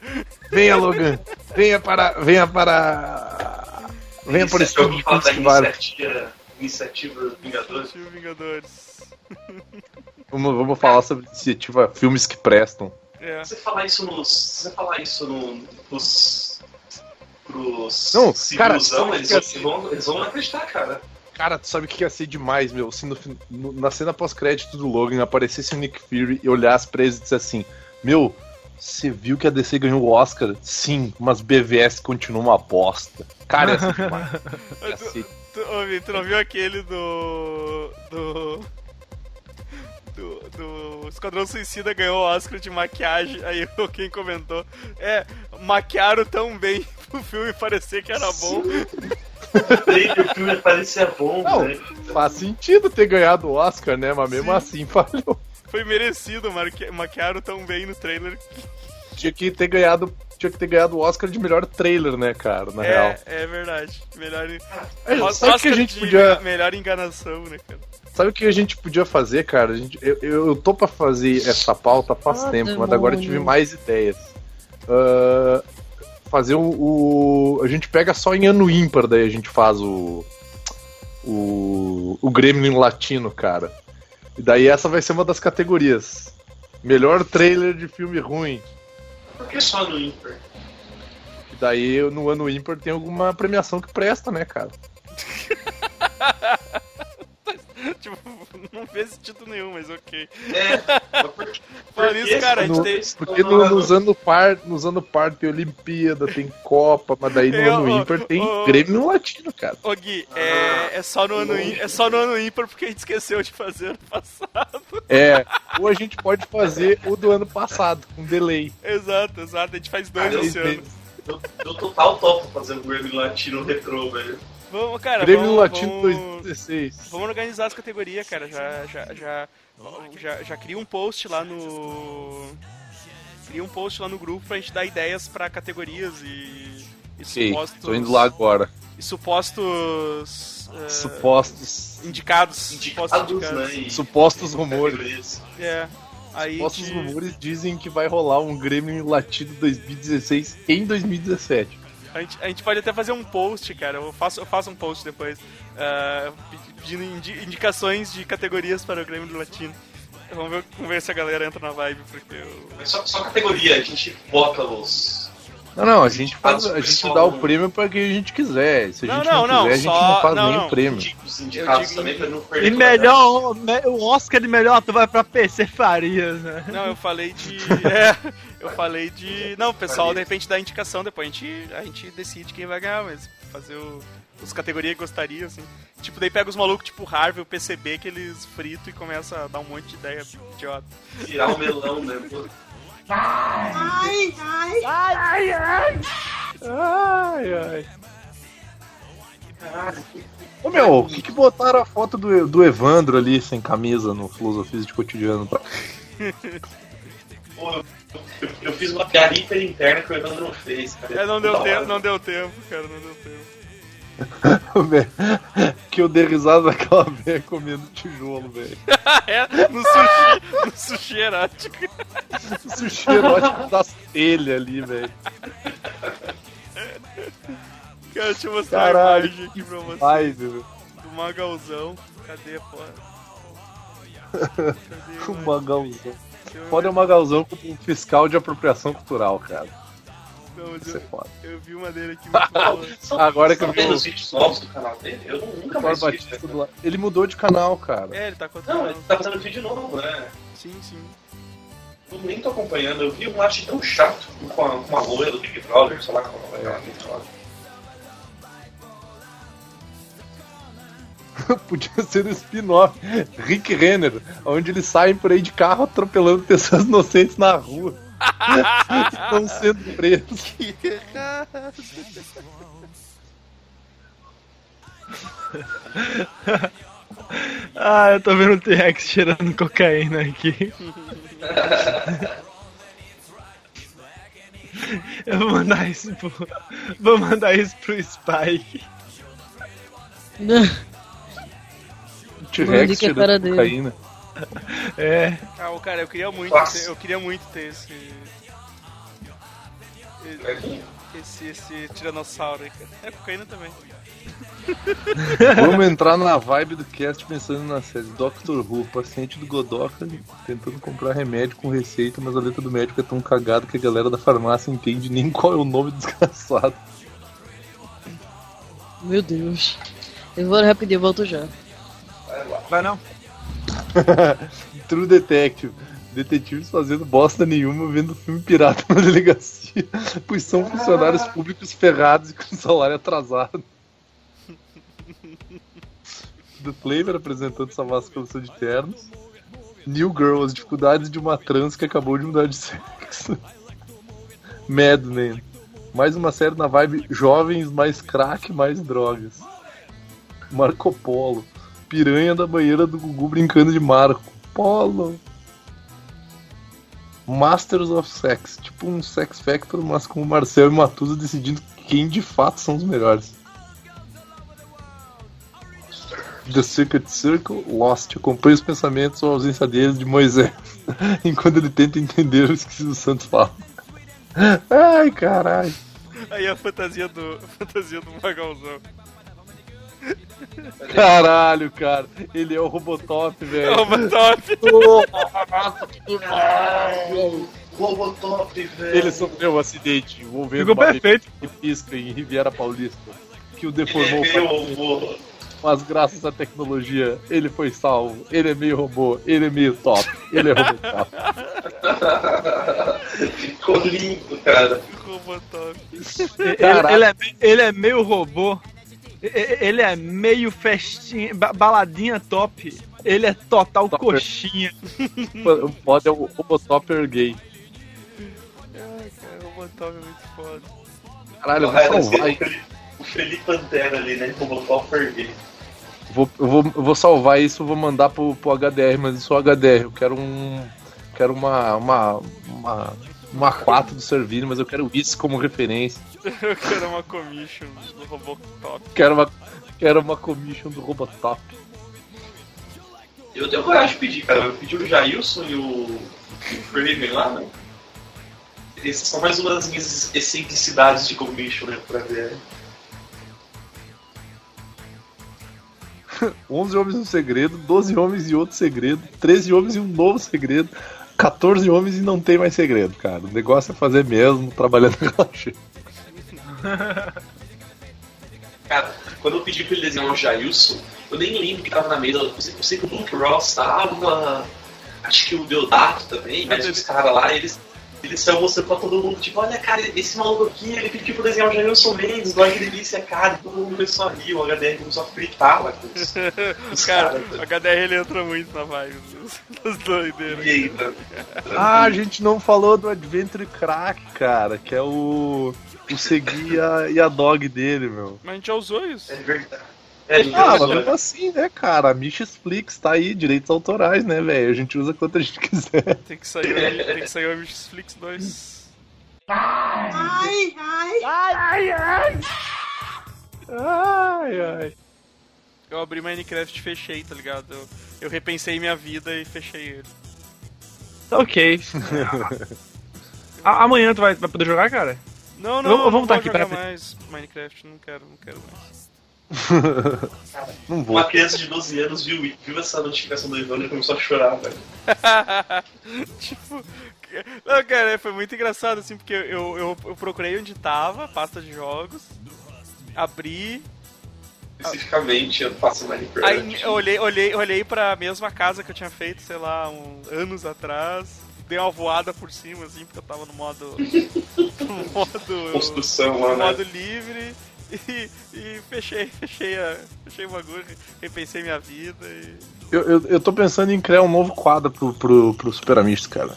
Venha, Logan. Venha para. Venha para. Venha para esse Iniciativa- time de fala da festival. iniciativa, iniciativa Vingadores. Tio Vingadores. Vamos, vamos falar sobre a iniciativa Filmes que Prestam. É. Se você falar isso nos. Se você falar isso no, pros. pros. Não, cara, sabe eles, assim- vão, eles vão não acreditar, cara. Cara, tu sabe o que ia ser demais, meu? Se no no- na cena pós-crédito do Logan aparecesse o Nick Fury e olhasse pra eles e dissesse assim: Meu, você viu que a DC ganhou o Oscar? Sim, mas BVS continua uma bosta. Cara, ia ser demais. Ia ser- Tu, ô, Vi, tu não viu aquele do. do. Do, do Esquadrão Suicida ganhou o Oscar de maquiagem. Aí alguém comentou: É, maquiaram tão bem pro filme parecer que era bom. O filme parecia bom, Não, né? faz sentido ter ganhado o Oscar, né? Mas mesmo Sim. assim falhou. Foi merecido, marque- maquiaram tão bem no trailer. Tinha que ter ganhado. Tinha que ter ganhado o Oscar de melhor trailer, né, cara? Na real. É, é verdade. Melhor. É, sabe o que a Oscar gente podia- Melhor enganação, né, cara? Sabe o que a gente podia fazer, cara? A gente, eu, eu, eu tô pra fazer essa pauta faz Ah, tempo, mas agora eu tive mais ideias. Ah, fazer o, o- A gente pega só em ano ímpar, daí a gente faz o. O, o Gremlin Latino, cara. E daí essa vai ser uma das categorias. Melhor trailer de filme ruim. Por que só no Imper? E daí no ano ímpar tem alguma premiação que presta, né, cara? tipo, não fez sentido nenhum, mas ok. É, por, nisso, cara, a gente No- tem. porque no, nos anos par, nos anos par tem Olimpíada, tem Copa, mas daí no Eu- ano ímpar tem ô, Grêmio Latino, cara. Ô Gui, é, é, só no ano é só no ano ímpar porque a gente esqueceu de fazer ano passado. É, ou a gente pode fazer o do ano passado, com delay. Exato, exato. A gente faz dois esse ano. Eu, eu total topo fazer um Grammy Latino retrô, velho. Vamos, cara, Grêmio vamos, Latino vamos, 2016. vamos organizar as categorias, cara. Já, já, já, já, já cria um post lá no. Cria um post lá no grupo pra gente dar ideias pra categorias e. e supostos. tô indo lá agora. E supostos. eh, Supostos. indicados. Supostos Indicados, indicados. né? e- Supostos rumores. É. Aí Supostos de- rumores dizem que vai rolar um Grêmio Latino 2016 em 2017. A gente, a gente pode até fazer um post, cara. Eu faço, eu faço um post depois. ah, pedindo indi- indicações de categorias para o Grêmio do Latino. Vamos ver, vamos ver se a galera entra na vibe, porque eu... Só, só categoria, a gente bota os. Não, não, a gente faz, a gente dá o prêmio pra quem a gente quiser. Se a Não, gente não, não, não, quiser, a gente não faz não, nem não. o prêmio. Os indicados digo- também pra não perder. E melhor, me- o Oscar de melhor ator vai pra PC Farias, né? Não, eu falei de... É, eu falei de... Não, o pessoal de repente dá indicação, depois a gente, a gente decide quem vai ganhar, mas fazer o, os categorias que gostaria, assim. Tipo, daí pega os malucos tipo Harvey, o PCB, que eles fritam e começa a dar um monte de ideia idiota. Tirar o melão, né? Pô? Ai, ai. Ô meu, o que, que botaram a foto do, do Evandro ali sem camisa no Filosofias de Cotidiano? Pra... Pô, eu, eu- fiz uma piada hiper interna que o Evandro não fez, cara. É, não deu tempo, não deu tempo, cara, não deu tempo. Que eu dei risada daquela velha comendo tijolo, velho. é, no sushi, sushi erótico. Sushi erótico das telhas ali, velho. Cara, deixa eu mostrar a Caralho, imagem aqui pra você. Ai. Do Magalzão. Cadê, porra? O Magalzão. Foda é o Magalzão como um fiscal de apropriação cultural, cara. Não, Isso é eu, foda. eu vi uma dele aqui muito boa. Agora que eu vi vendo o os vídeos novos do canal dele? Eu nunca mais vi. Lado. Ele mudou de canal, cara. É, ele tá Não, contando. ele tá fazendo vídeo novo, né? Sim, sim. Eu nem tô acompanhando. Eu vi um arte tão chato com a, com a loira do Big Brother, sei lá como é aquela Big Brother. Podia ser um spin-off. Rick Renner, onde eles saem por aí de carro atropelando pessoas inocentes na rua. Estão sendo presos. Ah, eu tô vendo o T-Rex cheirando cocaína aqui. Eu vou mandar isso pro. Vou mandar isso pro Spike. T-Rex é cheirando dele. cocaína. É. Ah, o cara, eu queria muito Nossa. ter, eu queria muito ter esse. Esse, esse tiranossauro aí, cara. É cocaína também. Vamos entrar na vibe do cast pensando na série Doctor Who, paciente do Godoka tentando comprar remédio com receita, mas a letra do médico é tão cagada que a galera da farmácia entende nem qual é o nome do desgraçado. Meu Deus. Eu vou rapidinho, eu volto já. Vai não. True Detective. Detetives fazendo bosta nenhuma vendo filme pirata na delegacia, pois são funcionários públicos ferrados e com salário atrasado. The Flavor apresentando essa massa coleção de ternos. New Girl, as dificuldades de uma trans que acabou de mudar de sexo. Mad Men. Mais uma série na vibe jovens, mais crack, mais drogas. Marco Polo. Piranha da banheira do Gugu brincando de Marco. Polo. Masters of Sex. Tipo um Sex Factor, mas com o Marcel e Matusa decidindo quem de fato são os melhores. The Secret Circle, Lost. Acompanha os pensamentos ou a ausência deles de Moisés, enquanto ele tenta entender o esquecido Santos fala. Ai, caralho. Aí a fantasia do. A fantasia do Magalzão. Caralho, cara. Ele é o Robotop, velho. Robotop. Robotop, velho. Ele sofreu um acidente envolvendo Ficou uma perfeito. pisca em Riviera Paulista, que o Ele é deformou. robô. Mas graças à tecnologia, ele foi salvo. Ele é meio robô, ele é meio top. Ele é robotop. Ficou lindo, cara. Robotop. Ele, Caraca. ele é, ele é meio robô. Ele é meio festinha, ba- baladinha top. Ele é total Topper. coxinha. O mod é o Robotopper gay. Ai, cara, o Robotop é muito foda. Caralho, deve salvar. o Felipe- Pantera ali, né? Robotop gay. Vou, eu, vou, eu vou salvar isso, vou mandar pro, pro HDR, mas isso é o HDR. Eu quero um. Quero uma. uma. uma. uma 4 do Servini, mas eu quero isso como referência. Eu quero uma commission do Robotop. Quero uma. Quero uma commission do Robotop. Eu tenho coragem de pedir, cara. Eu pedi o Jailson e o, o Craven lá, né? Esses são mais uma das minhas excentricidades de commission, né? Pra ver. 11 homens e um segredo, 12 homens e outro segredo, 13 homens e um novo segredo, 14 homens e não tem mais segredo, cara. O negócio é fazer mesmo, trabalhando com. Cara, quando eu pedi pra ele desenhar o Jailson, eu nem lembro que tava na mesa. Eu sei, eu sei que o Luke Ross tava. Acho que o Deodato também, mas os caras lá, eles. Eles saiu mostrando pra todo mundo, tipo, olha, cara, esse maluco aqui, ele pediu pra desenhar o Jailson Mendes, olha que delícia, cara, todo mundo começou a rir, o HDR começou a fritar lá os, os Cara, caras. o HDR ele entra muito na vibe dos, doideiros. E aí, tá? Ah, a gente não falou do Adventure Crack, cara, que é o. o Segui e a, e a dog dele, meu. Mas a gente já usou isso. É verdade. É, Ah, mas usou, mesmo assim, né, cara? A Michesflix tá aí, direitos autorais, né, velho? A gente usa quanto a gente quiser. Tem que sair, o- tem que sair o Flix 2. Ai, ai. Eu abri Minecraft e fechei, tá ligado? Eu, eu repensei minha vida e fechei ele. Tá ok. A- amanhã tu vai, vai poder jogar, cara? Não, não, Vamos- não vamos vou tá aqui, jogar mais Minecraft, não quero, não quero mais. Não vou. Uma criança de 12 anos viu, viu essa notificação do Ivan e começou a chorar, velho. tipo. Não, cara, foi muito engraçado, assim, porque eu, eu, eu procurei onde tava, pasta de jogos, abri, Especificamente, eu faço Minecraft. aí eu olhei, olhei, olhei pra mesma casa que eu tinha feito, sei lá, um, anos atrás, dei uma voada por cima, assim, porque eu tava no modo. no modo. Construção lá, no né? modo livre. E, e fechei, fechei, a, fechei o bagulho, repensei minha vida e. Eu, eu, eu tô pensando em criar um novo quadro pro, pro, pro Super cara.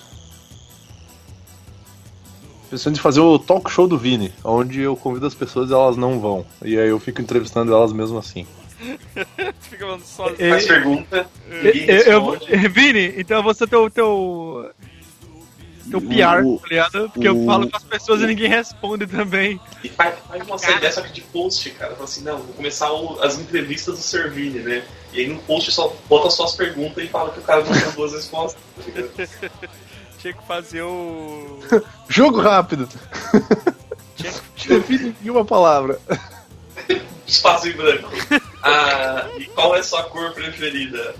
Pensando em fazer o talk show do Vini, onde eu convido as pessoas e elas não vão. E aí eu fico entrevistando elas mesmo assim. Fica falando sozinho. É, Faz pergunta, ninguém Eu, eu. Vini, então eu vou ser teu. teu... Teu PR, O- tá ligado? Porque eu o- falo com as pessoas e ninguém responde também. E faz, faz uma série só que de post, cara. Fala assim, não, vou começar o- as entrevistas do Servini, né? E aí no post só bota só as perguntas e fala que o cara não deu duas respostas. tá ligado? Tinha que fazer o. Jogo rápido! Tinha que Define em uma palavra. Espaço em branco. Ah, e qual é a sua cor preferida?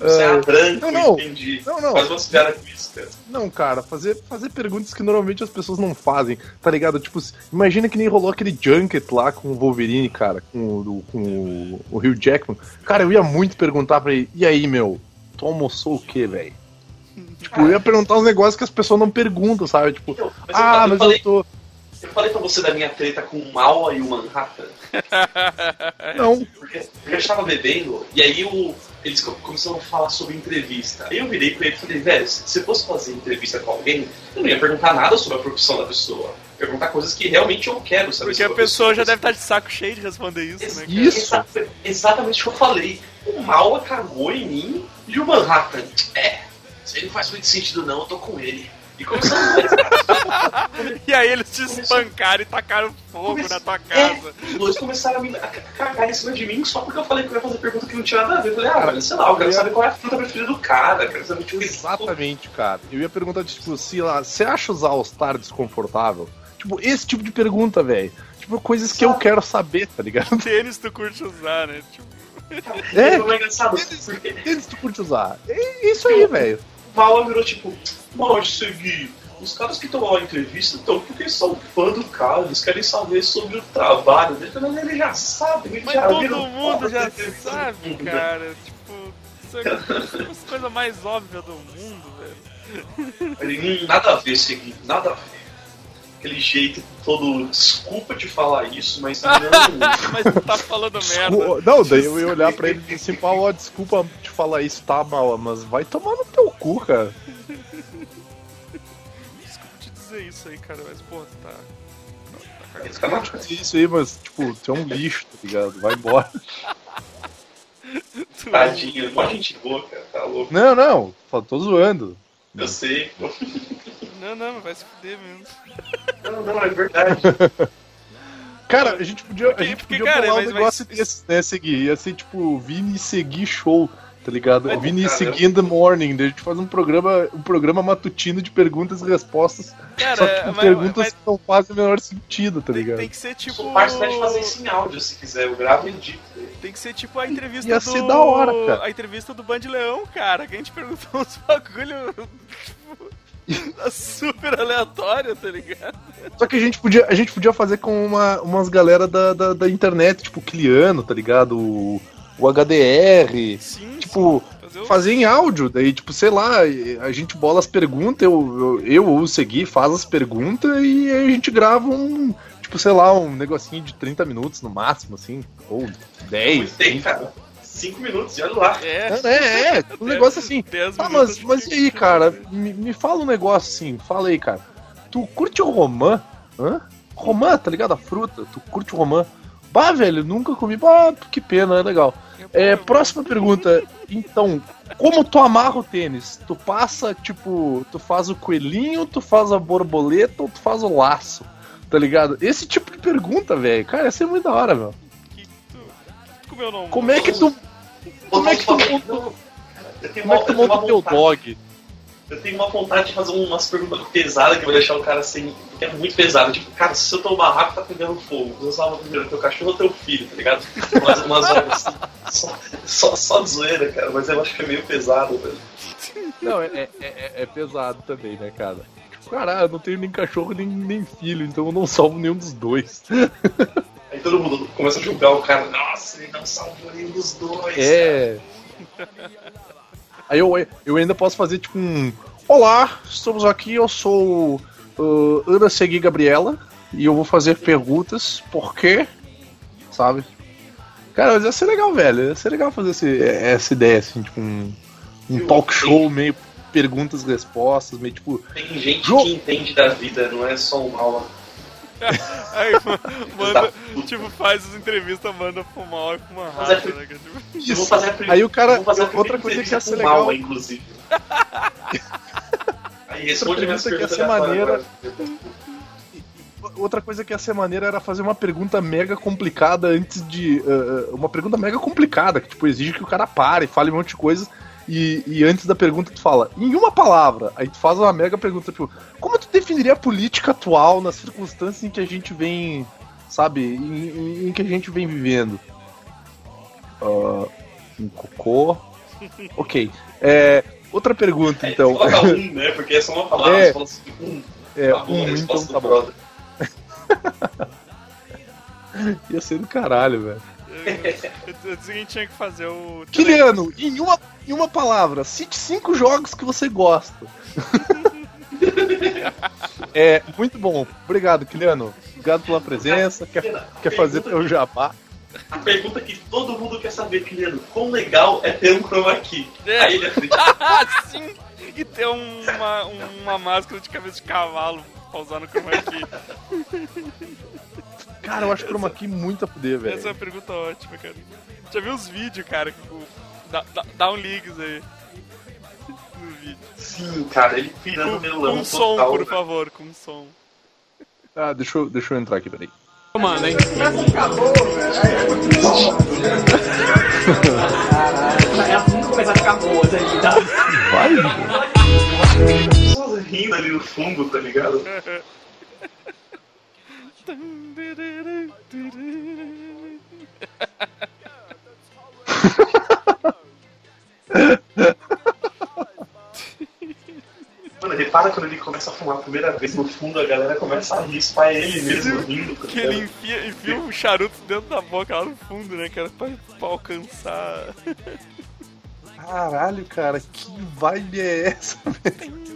Você é Ah, branco, não, não. entendi. Não, não. Faz umas piadas com isso, cara. Não, cara, fazer, fazer perguntas que normalmente as pessoas não fazem, tá ligado? Tipo, imagina que nem rolou aquele junket lá com o Wolverine, cara, com, o- com o, o Hugh Jackman. Cara, eu ia muito perguntar pra ele, e aí, meu, tu almoçou o quê, velho? Tipo, eu ia perguntar uns negócios que as pessoas não perguntam, sabe? Tipo, Eu- mas ah, eu mas falei, eu tô. eu falei pra você da minha treta com o Maua e o Manhattan. Não, Porque eu estava bebendo, e aí o, eles co- começaram a falar sobre entrevista. Aí eu virei pra ele e falei, velho, se você fosse fazer entrevista com alguém, eu não ia perguntar nada sobre a profissão da pessoa. Eu perguntar coisas que realmente eu quero saber Porque a pessoa já deve estar de saco cheio de responder isso, né, cara? Isso. Exa- exatamente o que eu falei. O Maua cagou em mim e o Manhattan. É, isso aí não faz muito sentido não, eu tô com ele. E. E aí eles te espancaram e tacaram fogo na tua casa. É, os dois começaram a, me, a cagar em cima de mim só porque eu falei que eu ia fazer pergunta que não tinha nada a ver. Eu falei, ah, mas sei lá, eu quero saber qual é a fruta preferida do cara, eu quero saber tipo, exatamente, cara. Eu ia perguntar, tipo, se lá, você acha usar All-Star desconfortável? Tipo, esse tipo de pergunta, velho. Tipo, coisas que eu quero saber, tá ligado? Tênis tu curte usar, né? Tipo, É, Foi engraçado, porque eles tu curte usar. É isso aí, velho. O Vala virou tipo, pode seguir. Os caras que lá na entrevista estão porque são fã do cara, eles querem saber sobre o trabalho dele, mas ele já sabe, mas já todo viram mundo já sabe, do mundo. cara. Tipo, isso é a coisa mais óbvia do mundo, velho. Ele, "Hum, nada a ver, seguir, nada a ver. Aquele jeito todo, desculpa te falar isso, mas não. Mas tu tá falando merda. Não, daí eu ia olhar pra ele e dizer assim, Paulo, ó, desculpa te falar isso, tá, mal, mas vai tomar no teu cu, cara. Desculpa te dizer isso aí, cara, mas tu tá. tá cagando. fica na- Isso aí, mas, tipo, tu é um lixo, tá ligado? Vai embora. Tu- Tadinho, mó gente boa, cara, tá louco. Não, não, tô zoando. Eu sei. Não, não, mas vai se fuder mesmo. Não, não, é verdade. Cara, a gente podia, a Porque- gente porque, podia cara, bolar um mas- negócio mas- desse, né, seguir. Ia ser tipo Vini e Segui Show, tá ligado? Mas, Vini e cara, Segui in the Morning. Daí a gente faz um programa, um programa matutino de perguntas e respostas. Cara, só que mas- perguntas mas- que não fazem o menor sentido, tá Tem, ligado? tem que ser tipo. O pode fazer isso em áudio se quiser, eu gravo e edito. Tem que ser tipo a entrevista Ia do. ser da hora, cara. A entrevista do Band Leão, cara. Que a gente perguntou uns bagulho. Tipo, super aleatório, tá ligado? Só que a gente podia, a gente podia fazer com uma, umas galera da, da, da internet, tipo o Cliano, tá ligado? O, o HDR. Sim. Tipo, sim. Fazer o- fazer em áudio, daí, tipo, sei lá, a gente bola as perguntas, eu, eu, eu ou o Segui faz as perguntas e aí a gente grava um, tipo, sei lá, um negocinho de 30 minutos no máximo, assim, ou 10. Muito tempo, cara. Cinco minutos, e olha lá. É, É, é, é, um negócio assim. 10 Ah, mas, mas e aí, cara, me, me fala um negócio assim, fala aí, cara. Tu curte o romã? Hã? Romã, tá ligado? A fruta, tu curte o romã? Bah, velho, nunca comi. Bah, que pena, é legal. É, próxima pergunta. Então, como tu amarra o tênis? Tu passa, tipo, tu faz o coelhinho, tu faz a borboleta ou tu faz o laço? Tá ligado? Esse tipo de pergunta, velho. Cara, ia ser muito da hora, meu. Como é que tu. Como é que tu. Como é que tu monta teu vontade- dog? Eu tenho uma vontade de fazer umas perguntas pesadas que vai deixar o cara assim. Que é muito pesado. Tipo, cara, se o teu barraco tá pegando fogo, você salva primeiro teu cachorro ou teu filho, tá ligado? Umas, umas horas assim. Só, só, só zoeira, cara. Mas eu acho que é meio pesado, velho. Não, é, é, é- é pesado também, né, cara? Tipo, caralho, eu não tenho nem cachorro nem, nem filho, então eu não salvo nenhum dos dois. Aí todo mundo começa a julgar o cara. Nossa, ele não salvou nenhum dos dois. É. Aí eu, eu ainda posso fazer tipo um. Olá, estamos aqui, eu sou uh, Ana Segui Gabriela e eu vou fazer perguntas, por quê? Sabe? Cara, mas ia ser legal, velho. Ia ser legal fazer esse- essa ideia, assim, tipo um, um talk show meio perguntas respostas, meio tipo. Tem gente Jo- que entende da vida, não é só uma aula. Aí, ma- manda, tipo, faz as entrevistas, manda fumar e fuma Mas é rato, que- né? cara? Tipo, vou fazer Aí o cara- outra coisa que ia ser legal- Malma, inclusive. Aí responde minhas pergunta que ia perguntas ser maneira. Outra coisa que ia ser maneira era fazer uma pergunta mega complicada antes de. uh, uma pergunta mega complicada, que tipo, exige que o cara pare, fale um monte de coisa. E, e antes da pergunta tu fala, em uma palavra, aí tu faz uma mega pergunta, tipo, como tu definiria a política atual nas circunstâncias em que a gente vem, sabe, em, em- em que a gente vem vivendo? Ah, um cocô. Ok. É, outra pergunta, então. Coloca um, né? Porque é só uma palavra, É. você fala assim, um. É, Tá bom, um, então tá bom. Ia ser do caralho, velho. Eu, eu disse que a gente tinha que fazer o. Kiliano, em uma, em uma palavra, cite cinco jogos que você gosta. é, muito bom. Obrigado, Kiliano. Obrigado pela presença. Quer, quer fazer teu jabá? A pergunta que todo mundo quer saber, Kiliano, quão legal é ter um chroma key? Aí ele acredita. Ah, sim! E ter uma, uma máscara de cabeça de cavalo pra usar no chroma key. Cara, eu acho que chroma key muito a poder, velho. Essa é uma pergunta ótima, cara. Já viu os vídeos, cara? que o- Dá, dá, dá um links aí. No vídeo. Sim, cara, ele pirando Com, melão com som, total. por né? favor, com som. Ah, deixa eu, deixa eu entrar aqui, peraí. Mano, hein? É assim que começa a ficar boa, tá ligado? Vai, Pessoas rindo ali no fundo, tá ligado? Mano, repara quando ele começa a fumar a primeira vez no fundo, a galera começa a rir, só é ele mesmo rindo. Tá Que ele enfia, enfia um charuto dentro da boca lá no fundo, né, cara? Pra, pra alcançar. Caralho, cara, que vibe é essa, velho?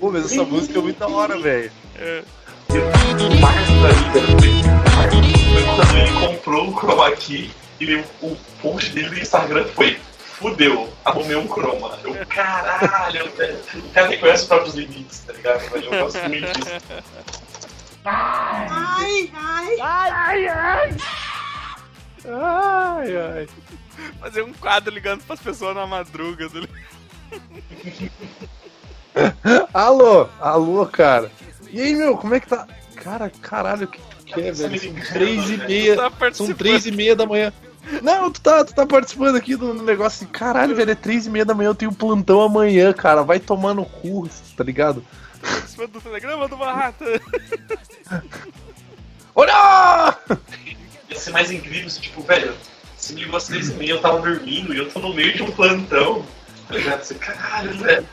Pô, mas essa música é muito da hora, velho. É. Quando ele comprou o chroma key e o, post dele no Instagram foi fudeu, arrumei um chroma. Eu, caralho, velho. O cara reconhece os próprios limites, tá ligado? Eu gosto muito disso. Ai, ai, ai, ai. Ai, ai. Fazer um quadro ligando pras pessoas na madruga. alô, alô, cara. E aí, meu, como é que tá? Cara, caralho, o que tu quer, velho? São três e meia. Tá São três e meia da manhã. Não, tu tá, tu tá participando aqui do negócio assim. Caralho, velho, é três e meia da manhã, eu tenho plantão amanhã, cara. Vai tomar no cu, tá ligado? Participando do telegrama do Barrata. Olha! Ia ser mais incrível se, tipo, velho, se me ligou às três e meia, eu tava dormindo e eu tô no meio de um plantão. Tá ligado? Você, caralho, velho.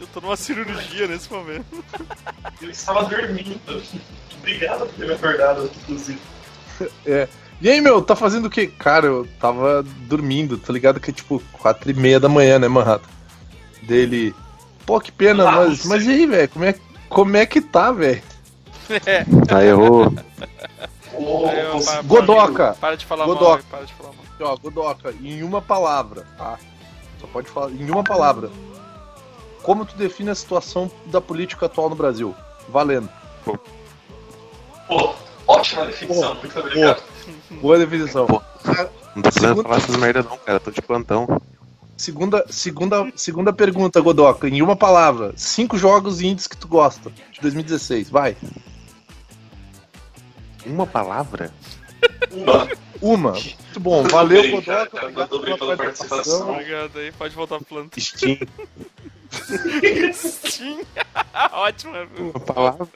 Eu tô numa cirurgia nesse momento. Eu estava dormindo. Obrigado por ter me acordado, inclusive. É. E aí, meu, tá fazendo o quê? Cara, eu tava dormindo, tá ligado? Que é tipo quatro e meia da manhã, né, Manhattan? Dele. Pô, que pena, mas, você- mas e aí, velho? Como é, como é que tá, velho? É. Tá, errou. Aí eu- para- Godoca! Para de falar Godoca. mal, para de falar mal. Ó, Godoca, em uma palavra, tá? Só pode falar em uma palavra. Como tu define a situação da política atual no Brasil? Valendo. Pô, ótima definição, muito obrigado. Boa definição. Não tô podendo Segundo- falar essas merda não, cara. Tô de plantão. Segunda, segunda, segunda pergunta, Godoka. Em uma palavra, cinco jogos indies que tu gosta de 2016. Vai. Uma palavra? Uma. Uma. Muito bom. Valeu, Bem, cara, Obrigado bem pela participação. participação. Obrigado aí, pode voltar pro plano. Steam. Steam. Ótimo. Uma palavra?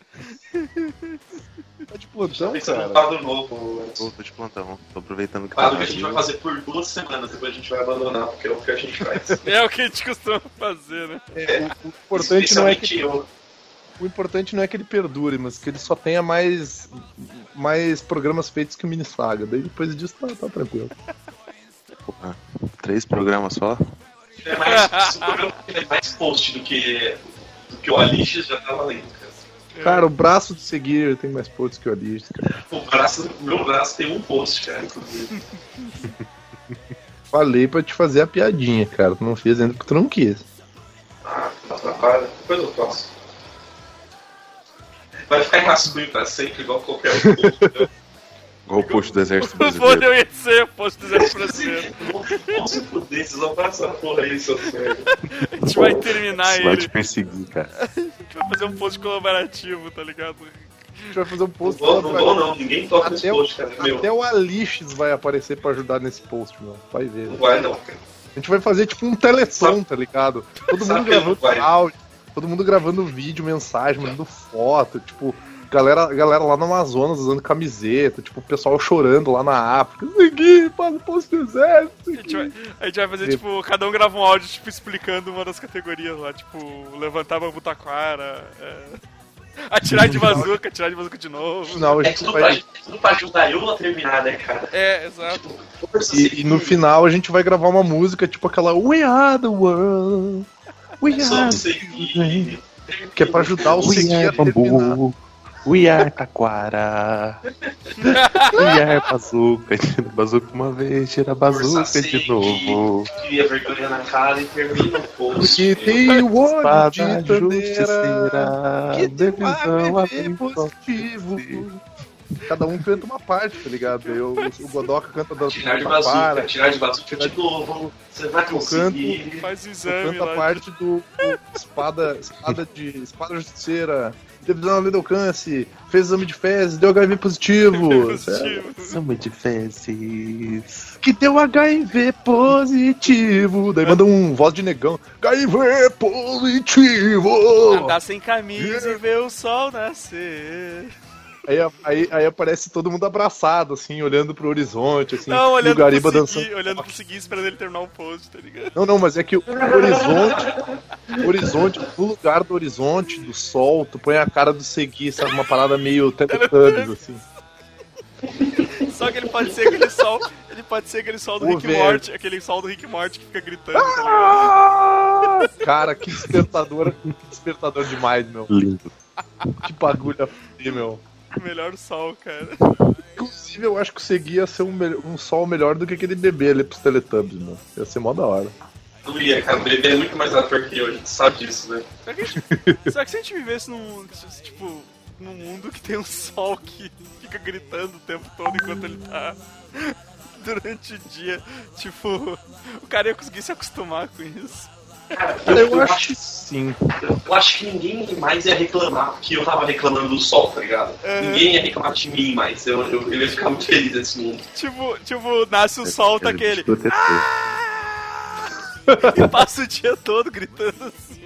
Tá de plantão, Pensando cara. quadro novo. Tô, tô de plantão. Tô aproveitando que tá que a gente vai fazer por duas semanas, depois a gente vai abandonar, porque é o que a gente faz. É o que a gente costuma fazer, né? É, o, importante não é que eu. O importante não é que ele perdure, mas que ele só tenha mais mais programas feitos que o Mini Saga. Daí depois disso tá, tá tranquilo. Porra, Três programas só? É mais, o programa que é mais post do que, do que o Alix já tá valendo, cara. Cara, o braço de seguir tem mais posts que o Alice, cara. O braço, meu braço tem um post, cara, inclusive. Falei pra te fazer a piadinha, cara. Tu não fez ainda porque tu não quis. Ah, não atrapalha. Depois eu faço. Vai ficar em rascunho pra sempre, igual qualquer outro post. entendeu? Igual o post do Exército O Brasileiro. Eu ia ser posto do Exército Brasileiro. Vamos se fuder, vocês vão passar essa porra aí, seus merda. A gente vai terminar Isso vai ele. te perseguir, cara. A gente vai fazer um post colaborativo, tá ligado? A gente vai fazer um Não post. vou, não vou não, ninguém toca nesse Até o- post, cara. Meu, Até o Alixes vai aparecer pra ajudar nesse post, meu. Vai ver. não vai não, cara. A gente vai fazer tipo um teleton, tá ligado? Todo mundo não gravando áudio, todo mundo gravando vídeo, mensagem, mandando foto, tipo, galera, galera lá no Amazonas usando camiseta, tipo, o pessoal chorando lá na África. Segui, faz o posto do exército. A gente vai, a gente vai fazer, tipo, cada um grava um áudio, tipo, explicando uma das categorias lá, tipo, levantar bambu taquara, é... atirar de bazuca, atirar de bazuca de novo. Não, a É gente tudo pra, vai, tudo pra ajudar eu a terminar, né, cara? É, exato. Força e, e no final a gente vai gravar uma música, tipo aquela We Are the World. We Só Are. você que... Que é pra ajudar o We Segui are a terminar. bambu. We are taquara. We are bazuca. Tira bazuca uma vez, tira bazuca de novo. Cria vergonha na cara e termina o post. Porque tem o olho Espada de justiceira. Que tem um Devisão AVP abrindo positivo. Cada um canta uma parte, tá ligado? Eu, o Godoka canta da Tirar de bazuca, para, tirar de bazuca de novo. Você vai conseguir. Faz o eu exame canto a parte do, do espada, espada de espada justiceira, divisão além do alcance, fez exame de fezes, deu HIV positivo. Samba de fezes. que deu HIV positivo. Daí manda um voz de negão. HIV positivo. Andar sem camisa e ver o sol nascer. Aí, aí, aí aparece todo mundo abraçado, assim, olhando pro horizonte, assim. Não, e olhando o Gariba pro dançando. olhando pro seguir, esperando ele terminar o post, tá ligado? Não, não, mas é que o horizonte, o horizonte, no lugar do horizonte, do sol, tu põe a cara do seguir, sabe? Uma parada meio Teletubbies, assim. Só que ele pode ser aquele sol, ele pode ser aquele sol do Rick velho. Morty, aquele sol do Rick Morty que fica gritando, tá ligado? Cara, que despertador, que despertador demais, meu. Lindo. Que bagulho meu. Melhor sol, cara. Inclusive, eu acho que o Segui ia ser um, um sol melhor do que aquele bebê ali pros Teletubbies, meu. Ia ser mó da hora. Não ia, cara. O bebê é muito mais ator que eu, a gente sabe disso, né? Será que, gente, será que se a gente vivesse num, tipo, num mundo que tem um sol que fica gritando o tempo todo enquanto ele tá durante o dia, tipo, o cara ia conseguir se acostumar com isso. Cara, Eu acho que sim. Eu acho que ninguém mais ia reclamar que eu tava reclamando do sol, tá ligado? Uhum. Ninguém ia reclamar de mim mais. Eu, eu, eu ia ficar muito feliz nesse mundo. Tipo, tipo, nasce o sol, tá Ele aquele. protetor. E passa o dia todo gritando assim.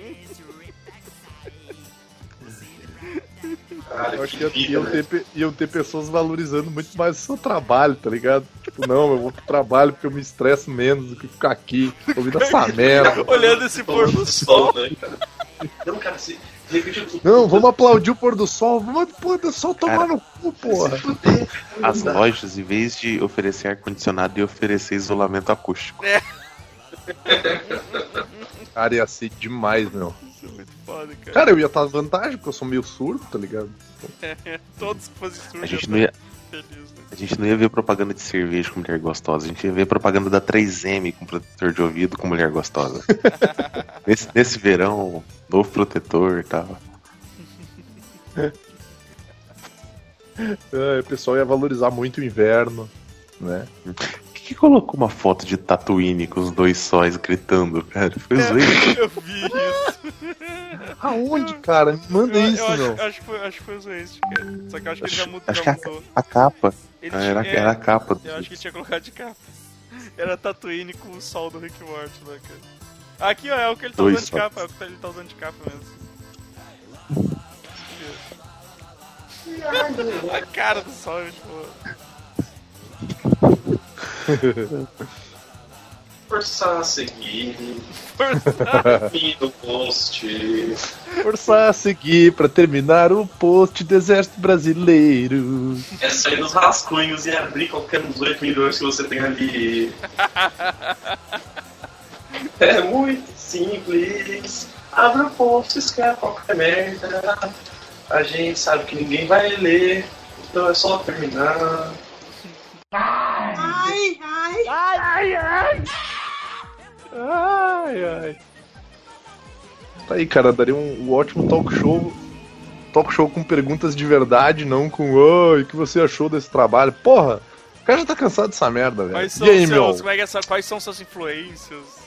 Caralho, Eu acho que que ia- vida, iam né? ter, pe- iam ter pessoas valorizando muito mais o seu trabalho, tá ligado? Tipo, não, eu vou pro trabalho porque eu me estresso menos do que ficar aqui ouvindo essa merda. Olhando esse pôr do sol. né, cara? Não, cara, se. Não, vamos aplaudir o pôr do sol. Vamos pôr do sol tomar Cara. no cu, porra. As lojas, em vez de oferecer ar-condicionado, iam oferecer isolamento acústico. Cara, ia ser demais, meu. Isso é muito foda, cara. Cara, eu ia estar à vantagem, porque eu sou meio surdo, tá ligado? Todos que fossem surdos A gente não ia, estar felizes, né? a gente não ia ver propaganda de cerveja com mulher gostosa, a gente ia ver propaganda da 3M com protetor de ouvido com mulher gostosa. nesse, nesse verão, novo protetor e tal. É, o pessoal ia valorizar muito o inverno, né? que colocou uma foto de Tatooine com os dois sóis gritando, cara? Foi zoeiro. Eu vi isso. Aonde, cara? Me Manda Eu, isso, eu acho, acho, que foi, acho que foi o Zwist, cara. Só que eu acho que ele já, mudou, Acho que a, a capa. Ele Ah, era, tinha- era a capa. Eu acho que ele tinha colocado de capa. Era Tatooine com o sol do Rick Morty lá, cara. Aqui, ó, é o que ele tá Dois usando de sols. capa, é o que ele tá usando de capa mesmo. A cara do sol é boa. Forçar a seguir. Forçar. Fim do post. Forçar a seguir pra terminar o post do Exército Brasileiro. É sair dos rascunhos e abrir qualquer um dos 8 milhões que você tem ali. É muito simples. Abre o post, escreve qualquer merda. A gente sabe que ninguém vai ler, então é só terminar. Ai, ai. Ai, ai. Ai, ai. Tá aí, cara, daria um, um ótimo talk show. Talk show com perguntas de verdade, não com oi, o que você achou desse trabalho? Porra, o cara já tá cansado dessa merda, velho. Quais são, aí, seus, é é essa- quais são suas influências?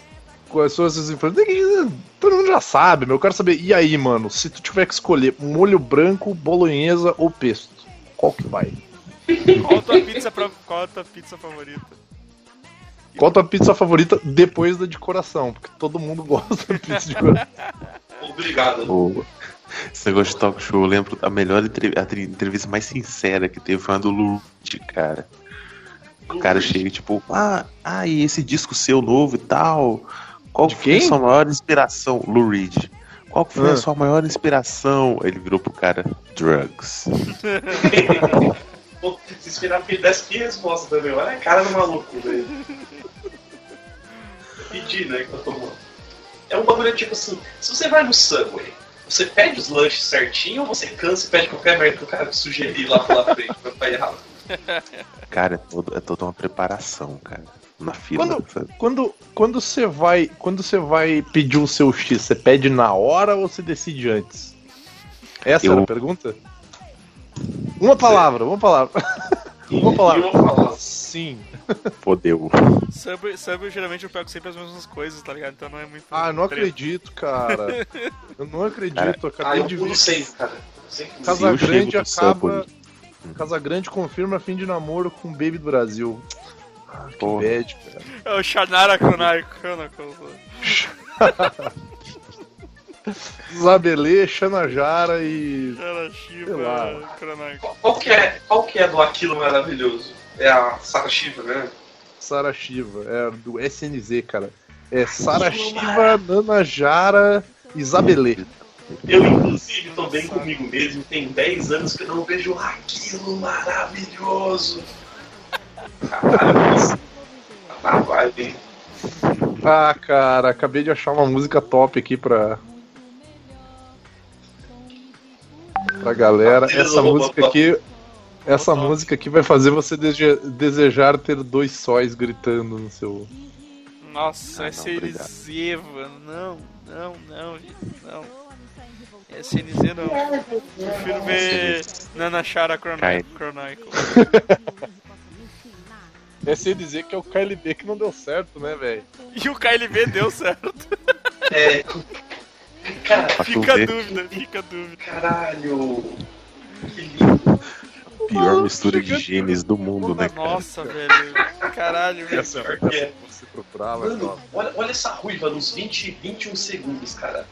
Quais são essas influências? Todo mundo já sabe, meu. Eu quero saber. E aí, mano, se tu tiver que escolher molho branco, bolonhesa ou pesto, qual que vai? Qual a tua pizza, pra, qual a tua pizza favorita? Qual a tua pizza favorita depois da de coração? Porque todo mundo gosta da pizza de coração. Obrigado. O- Esse negócio de talk show, eu lembro a melhor entrev- a entrevista mais sincera que teve foi a do Lute, cara. O cara chega tipo, ah, ah, e esse disco seu novo e tal. Qual De foi a sua maior inspiração? Lou Reed. Qual que foi Ah. a sua maior inspiração? Ele virou pro cara, drugs. Pô, se esperar que ele desse que resposta também. Olha a cara do maluco, velho. Pedir, né, que tá tomando. É um bagulho tipo assim, se você vai no Subway, você pede os lanches certinho ou você cansa e pede qualquer merda que o cara sugerir lá pela frente pra ficar errado? Cara, é, todo, é toda uma preparação, cara. Na fila. Quando, sabe? quando, quando você vai, quando você vai pedir o seu X, você pede na hora ou você decide antes? Essa Eu- era a pergunta? Uma palavra, uma palavra. Uma palavra. Uma palavra. Sim. Fodeu. Subway, Subway, geralmente eu pego sempre as mesmas coisas, tá ligado? Então não é muito. Ah, eu não treta. acredito, cara. Eu não acredito. Cara, eu Ah, acabei eu de ver. sempre, cara. Casa Grande acaba. Subway- Casa Grande confirma fim de namoro com o Baby do Brasil. Ah, que Porra. bad, cara. É o Shannara Chronicles. Zabelê, Xanajara e. Chronicles. Qual, que é, qual que é do Aquilo Maravilhoso? É a Sara Shiva, né? Sara Shiva. É do SNZ, cara. É Sara Shiva, Nana Jara e Zabelê. Eu, inclusive, tô bem comigo mesmo. Tem 10 anos que eu não vejo aquilo maravilhoso. Caralho, isso. Tá na vibe, hein? Ah, cara, acabei de achar uma música top aqui pra. Pra galera. Essa música aqui. Essa música aqui vai fazer você dese- desejar ter dois sóis gritando no seu. Nossa, Ah, SNZ, mano. Não, não, não, gente, não. SNZ não. Prefiro ver Nanachara. Chronicle. É dizer que é o KLB que não deu certo, né, velho? E o KLB deu certo. É. Cara, Fica a dúvida, fica a dúvida. caralho. Que lindo. pior mistura de genes do mundo, né, cara? Nossa, velho. Caralho, velho. Essa é que é. você procurar, Mano, olha, olha essa ruiva nos 20, 21 segundos, cara.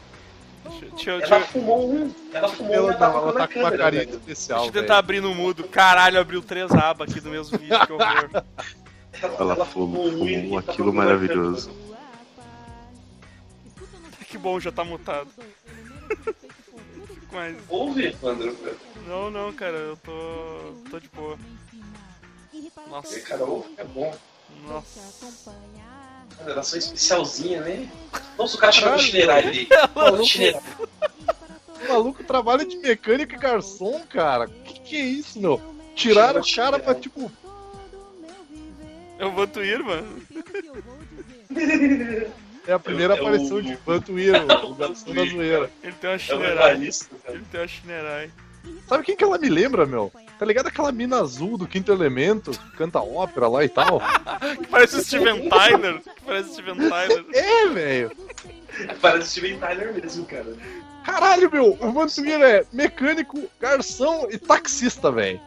Deixa, deixa eu- Ela deixa eu- fumou um. Ela fumou um Ela, tá ela focando tá com uma carinha velho. especial, deixa eu tentar velho. abrir no mudo. Caralho, abriu três abas aqui do mesmo vídeo, que horror. Ela falou, um e falou tá aquilo maravilhoso. câmera. Que bom, já tá mutado. Mais. Ouve, Evandro. velho. Não, não, cara, eu tô. tô de boa. Nossa, E, Cara, ouve, é bom. nossa. Geração especialzinha, né? Nossa, o cara chegou no Caralho, Shinerai ali. O maluco trabalha de mecânico e garçom, cara. Que que é isso, meu? Tiraram o cara pra, tipo, Eu vou tuir, mano. é a primeira É o- aparição de Vantuíro, o garçom da zoeira. Ele tem uma É o chinerai. cara. Ele tem uma chinerai. Sabe quem que ela me lembra, meu? Tá ligado aquela mina azul do Quinto Elemento, que canta ópera lá e tal? Que parece o Steven Tyler. Que parece o Steven Tyler. É, velho. Parece Steven Tyler mesmo, cara. Caralho, meu, o Vantuir é mecânico, garçom e taxista, velho.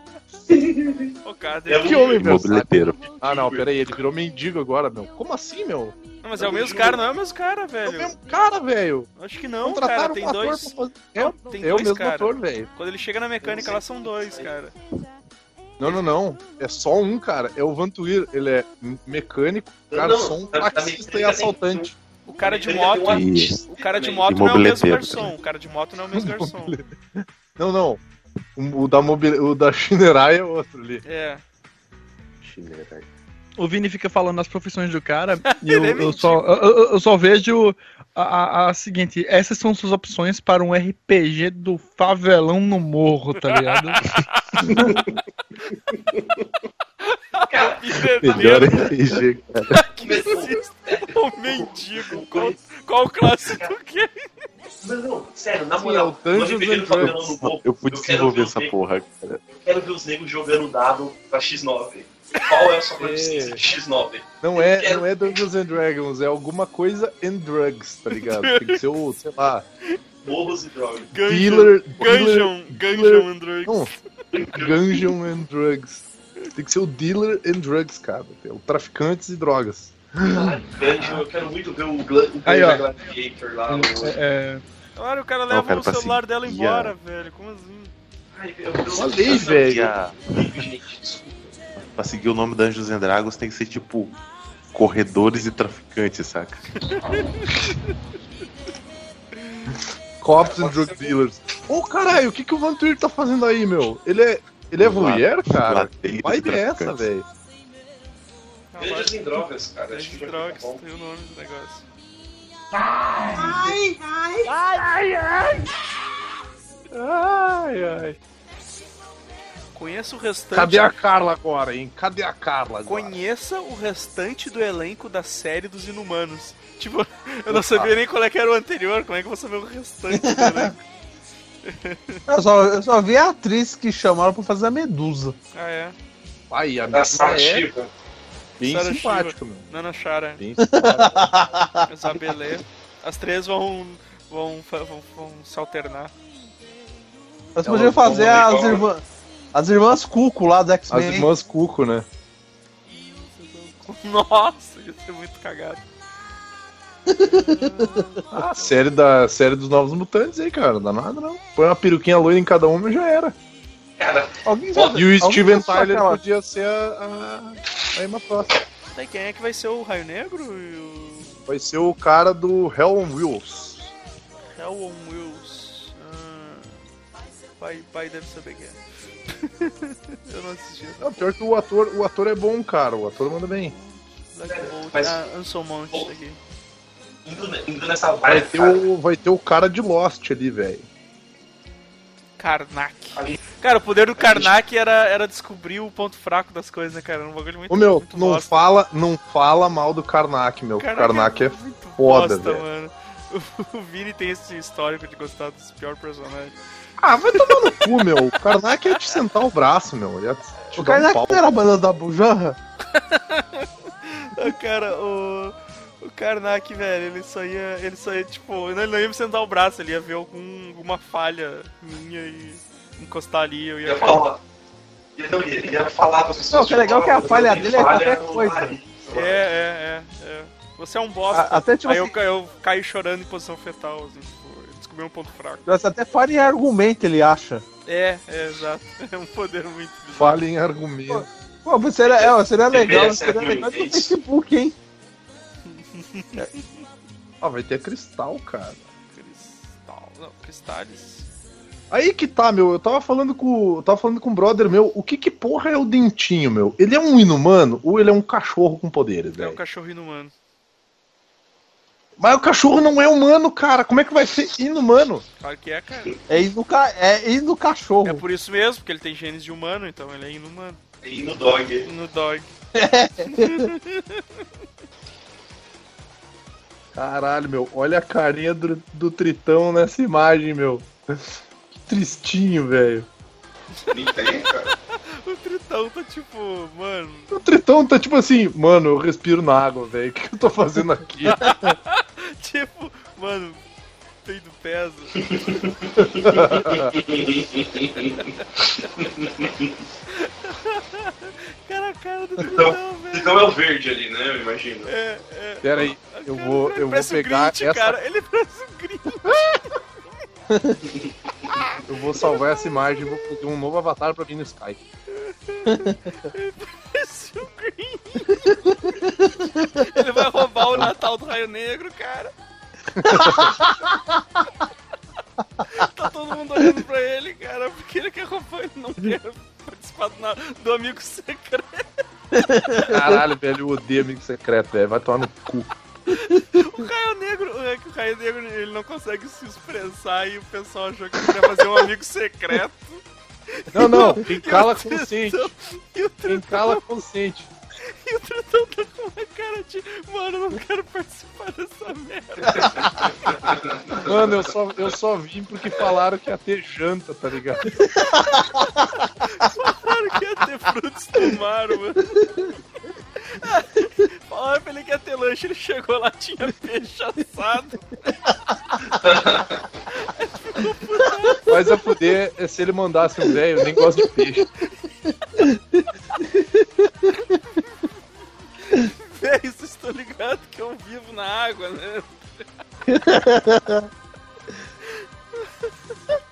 O cara É Que homem, meu. Mobileteiro. Ah, não, pera aí, ele virou mendigo agora, meu. Como assim, meu? Não, mas é o mesmo cara, não é o mesmo cara, É o velho. mesmo cara, velho. Acho que não, cara. Contrataram Tem um ator dois. fazer. É, Não, tem é o dois, mesmo cara. ator, velho. Quando ele chega na mecânica, lá são dois, cara. Não, não, não. É só um, cara. É o Vantuir. Ele é mecânico, garçom, taxista e assaltante. O cara de moto. artista O cara de moto E não é o mesmo garçom. O cara de moto não é o mesmo garçom. Não, não. O, o da, mobil... o da Shinerai é outro ali. É. O Vini fica falando as profissões do cara e eu, é eu só, eu, eu- só vejo a, a- a seguinte: essas são suas opções para um RPG do favelão no morro, tá ligado? Melhor RPG, cara. que existe o mendigo. Qual, qual classe tu quer? Não, não, sério, na Sim, moral, é o Dungeons no Eu fui quero desenvolver essa negros- porra, cara. Eu quero ver os negros jogando dado pra X9. Qual é a sua proficiência É. de X9? Não é, não é Dungeons and Dragons, é alguma coisa and drugs, tá ligado? Tem que ser o, sei lá, Morros e drogas. dealer. Gungeon. Gungeon and Drugs. Não, Gungeon and Drugs. Tem que ser o dealer and drugs, cara. É o traficantes e drogas. Caralho, Gungeon, eu quero muito ver o, Gla- o Aí. Gladiator lá. o- É, Claro, o cara Não, leva cara, o pra celular seguir dela a- embora, velho. Como assim? Ai, eu- eu- Falei, eu- velho. A- pra seguir o nome Dungeons and Dragons tem que ser tipo corredores e traficantes, saca? Cops and drug dealers. Ô caralho, o que, que o Vantuir tá fazendo aí, meu? Ele é. Ele é voyeur, cara? Vai e é velho. Dungeons em drogas, cara. Ficar Drugs, bom. tem o nome do negócio. Ai, ai. Ai, ai. Conheça o restante. Cadê a Carla agora, hein? Cadê a Carla agora? Conheça o restante do elenco da série dos Inumanos. Tipo, eu não sabia nem qual é que era o anterior, como é que eu vou saber o restante do elenco? Eu só, eu só vi a atriz que chamaram pra fazer a Medusa. Ah, é. Ai, a Da Sarah é. Bem Sarah simpática, meu. Nana Chara, Bem simpática. Isabelê. As três vão, vão, vão, vão se alternar. Elas Elas podiam fazer as irmãs. As irmãs Cuco lá do As X-Men. irmãs Cuco, né? Nossa, ia ser muito cagado. A série, da, série dos Novos Mutantes aí, cara. Não dá nada, não. Põe uma peruquinha loira em cada uma e já era. Cara, Alguém E o Steven Tyler aquela- podia ser a, a, a Emma Frost. Daí quem é que vai ser o Raio Negro e o Vai ser o cara do Hell on Wheels. Hell on Wheels? Ah, pai, pai deve saber quem é. eu não assisti. Não, pior que o ator, o ator é bom, cara. O ator manda bem. Black. Mas- Ah, Anson Mount aqui. indo, indo nessa Vai vibe, ter, cara. o, vai ter o cara de Lost ali, velho. Karnak. Cara, o poder do Karnak era, era descobrir o ponto fraco das coisas, né, cara? Era um bagulho muito, Ô meu, muito não bosta. fala, não fala mal do Karnak, meu. O Karnak é muito foda, bosta, velho. mano. O Vini tem esse histórico de gostar dos piores personagens. Ah, vai tomar no cu, meu. O Karnak ia te sentar o braço, meu. Ia te O dar um não era a banda da Bujanra? Cara, o. O Karnak, velho, ele só ia. Ele só ia, tipo, ele não ia me sentar o braço, ele ia ver algum, alguma falha minha e encostar ali, eu ia Ia falar. Ia, não, ia, ia falar com as pessoas. Não, o que é legal é que a falha dele é falha qualquer coisa. nariz. É, é, é, é. Você é um bosta. A- até, tipo Aí eu, assim- eu caio chorando em posição fetal, assim, tipo, eu descobri um ponto fraco. Nossa, até fala em argumento, ele acha. É, é, exato. É um poder muito. Fala em argumento. Pô, seria, é, seria legal, seria legal no. Facebook, hein? Ah, vai ter cristal, cara. Cristal. Não, cristales. Aí que tá, meu. Eu tava falando com. Eu tava falando com um brother meu. O que que porra é o dentinho, meu? Ele é um inumano ou ele é um cachorro com poderes, É velho? um cachorro inumano. Mas o cachorro não é humano, cara. Como é que vai ser inumano? Claro que é, cara. É ir no, ca... é ir no cachorro. É por isso mesmo, porque ele tem genes de humano, então ele é inumano. E no dog. No dog. Caralho, meu. Olha a carinha do, do Tritão nessa imagem, meu. Que tristinho, velho. Nem tem, cara. O Tritão tá tipo, mano. O Tritão tá tipo assim, mano, eu respiro na água, velho. O que eu tô fazendo aqui? tipo, mano, peido pesa. cara, a cara do Tritão, Então, velho. então é o verde ali, né? Eu imagino. É, é. Pera aí, eu vou, eu vou um pegar Grinch, essa. cara. Ele parece um Grinch. Eu vou salvar essa imagem e vou fazer um novo avatar pra mim no Skype. Ele parece um Grinch. Ele vai roubar o Natal do Raio Negro, cara. tá todo mundo olhando pra ele, cara, porque ele quer roubar, ele não quer participar do, do amigo secreto. Caralho, velho, eu odeio amigo secreto, velho. Vai tomar no cu. O Raio Negro, é que o Raio Negro ele não consegue se expressar e o pessoal achou que ele ia fazer um amigo secreto. Não, não, E o- quem e o cala Tritão- consciente. E o Quem Tritão, cala consciente. e o Tritão tá com uma cara de, mano, eu não quero participar dessa merda. Mano, eu só, eu só vim porque falaram que ia ter janta, tá ligado? Falaram que ia ter frutos do mar, mano. Falaram pra ele que ia ter lanche, ele chegou lá, tinha peixe assado. Mas a fuder é se ele mandasse um velho, eu nem gosto de peixe. Véi, vocês estão ligados que eu vivo na água, né?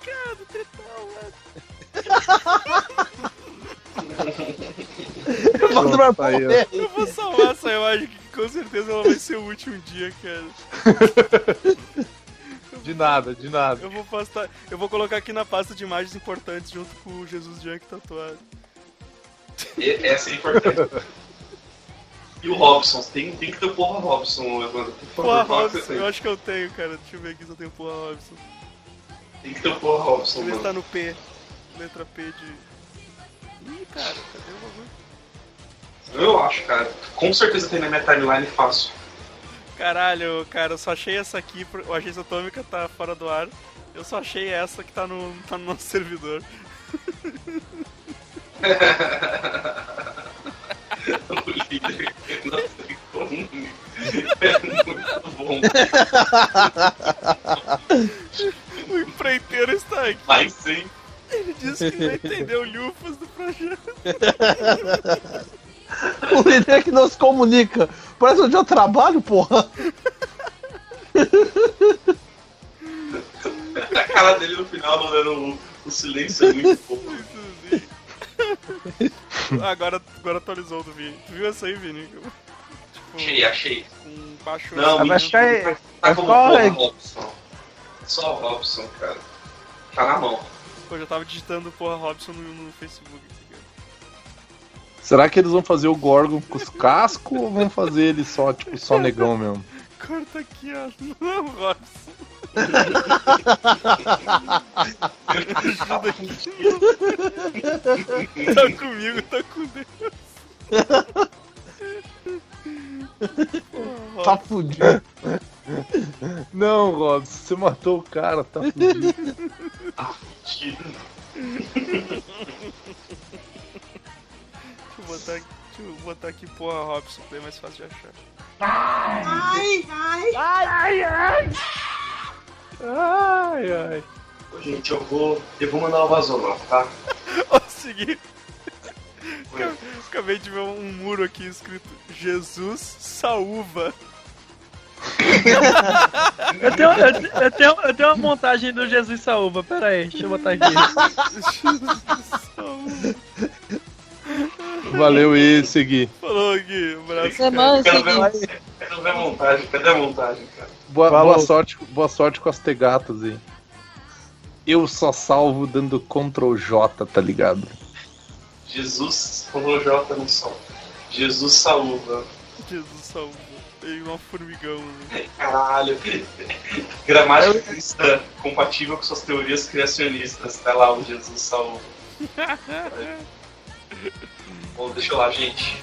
Cara, do tritão, Manda pra Tá aí, ó. Eu vou salvar essa imagem que com certeza ela vai ser o último dia, cara. De nada, de nada. Eu vou postar. Eu vou colocar aqui na pasta de imagens importantes junto com o Jesus Junk tatuado. E- Essa é importante. E o Robson, tem, tem que ter o porra Robson, Evandro. Por Porra, Robson, eu acho que eu tenho, cara. Deixa eu ver aqui se eu tenho porra, Robson. Tem que ter o porra Robson, Deixa eu ver se tá mano. no P. Letra P de. Ih, cara, cadê o bagulho? Eu acho, cara. Com certeza tem na minha timeline fácil. Caralho, cara, eu só achei essa aqui, o Agência Atômica tá fora do ar. Eu só achei essa que tá no, tá no nosso servidor. o líder como. É muito bom. O empreiteiro está aqui. Mas sim. Ele disse que não entendeu lufas do projeto. O líder que não se comunica. Parece onde eu trabalho, porra. A cara dele no final, mandando o, o silêncio é muito bom. Agora, agora atualizou do Vini. Tu viu essa aí, Vini? Tipo, Achei, achei. com baixo. Não, me mas é- tá é como só- porra Robson. Só o Robson, cara. Tá na mão. Eu já tava digitando porra Robson no, no Facebook. Será que eles vão fazer o Gorgon com os cascos ou vão fazer ele só, tipo, só negão mesmo? Corta aqui, ó. Não, Robson. Ajuda aqui. tá comigo, tá com Deus. Tá fudido. Não, Rob, você matou o cara, tá fudido. Deixa eu botar aqui, deixa eu botar aqui porra Robson, que é mais fácil de achar. Ai, ai, ai, ai. Ai, ai. Ô, Gente, eu vou. Eu vou mandar o vazolão, tá? Ó, segui. Acabei- Acabei de ver um muro aqui escrito Jesus Saúva. Eu tenho, eu, eu tenho, eu tenho uma montagem do Jesus Saúva, pera aí, deixa eu botar aqui. Valeu e segui. Falou aqui, um abraço. Semana Quero ver, quero ver a montagem. Cadê a montagem, cara? Boa, boa sorte, boa sorte com as tegatas aí. Eu só salvo dando Ctrl J, tá ligado? Jesus, falou J no sol. Jesus saúva. Jesus Saúva. Tem um formigão. né? Caralho. Gramática cristã compatível com suas teorias criacionistas. Tá lá o Jesus saúva. Bom, deixa eu lá, gente.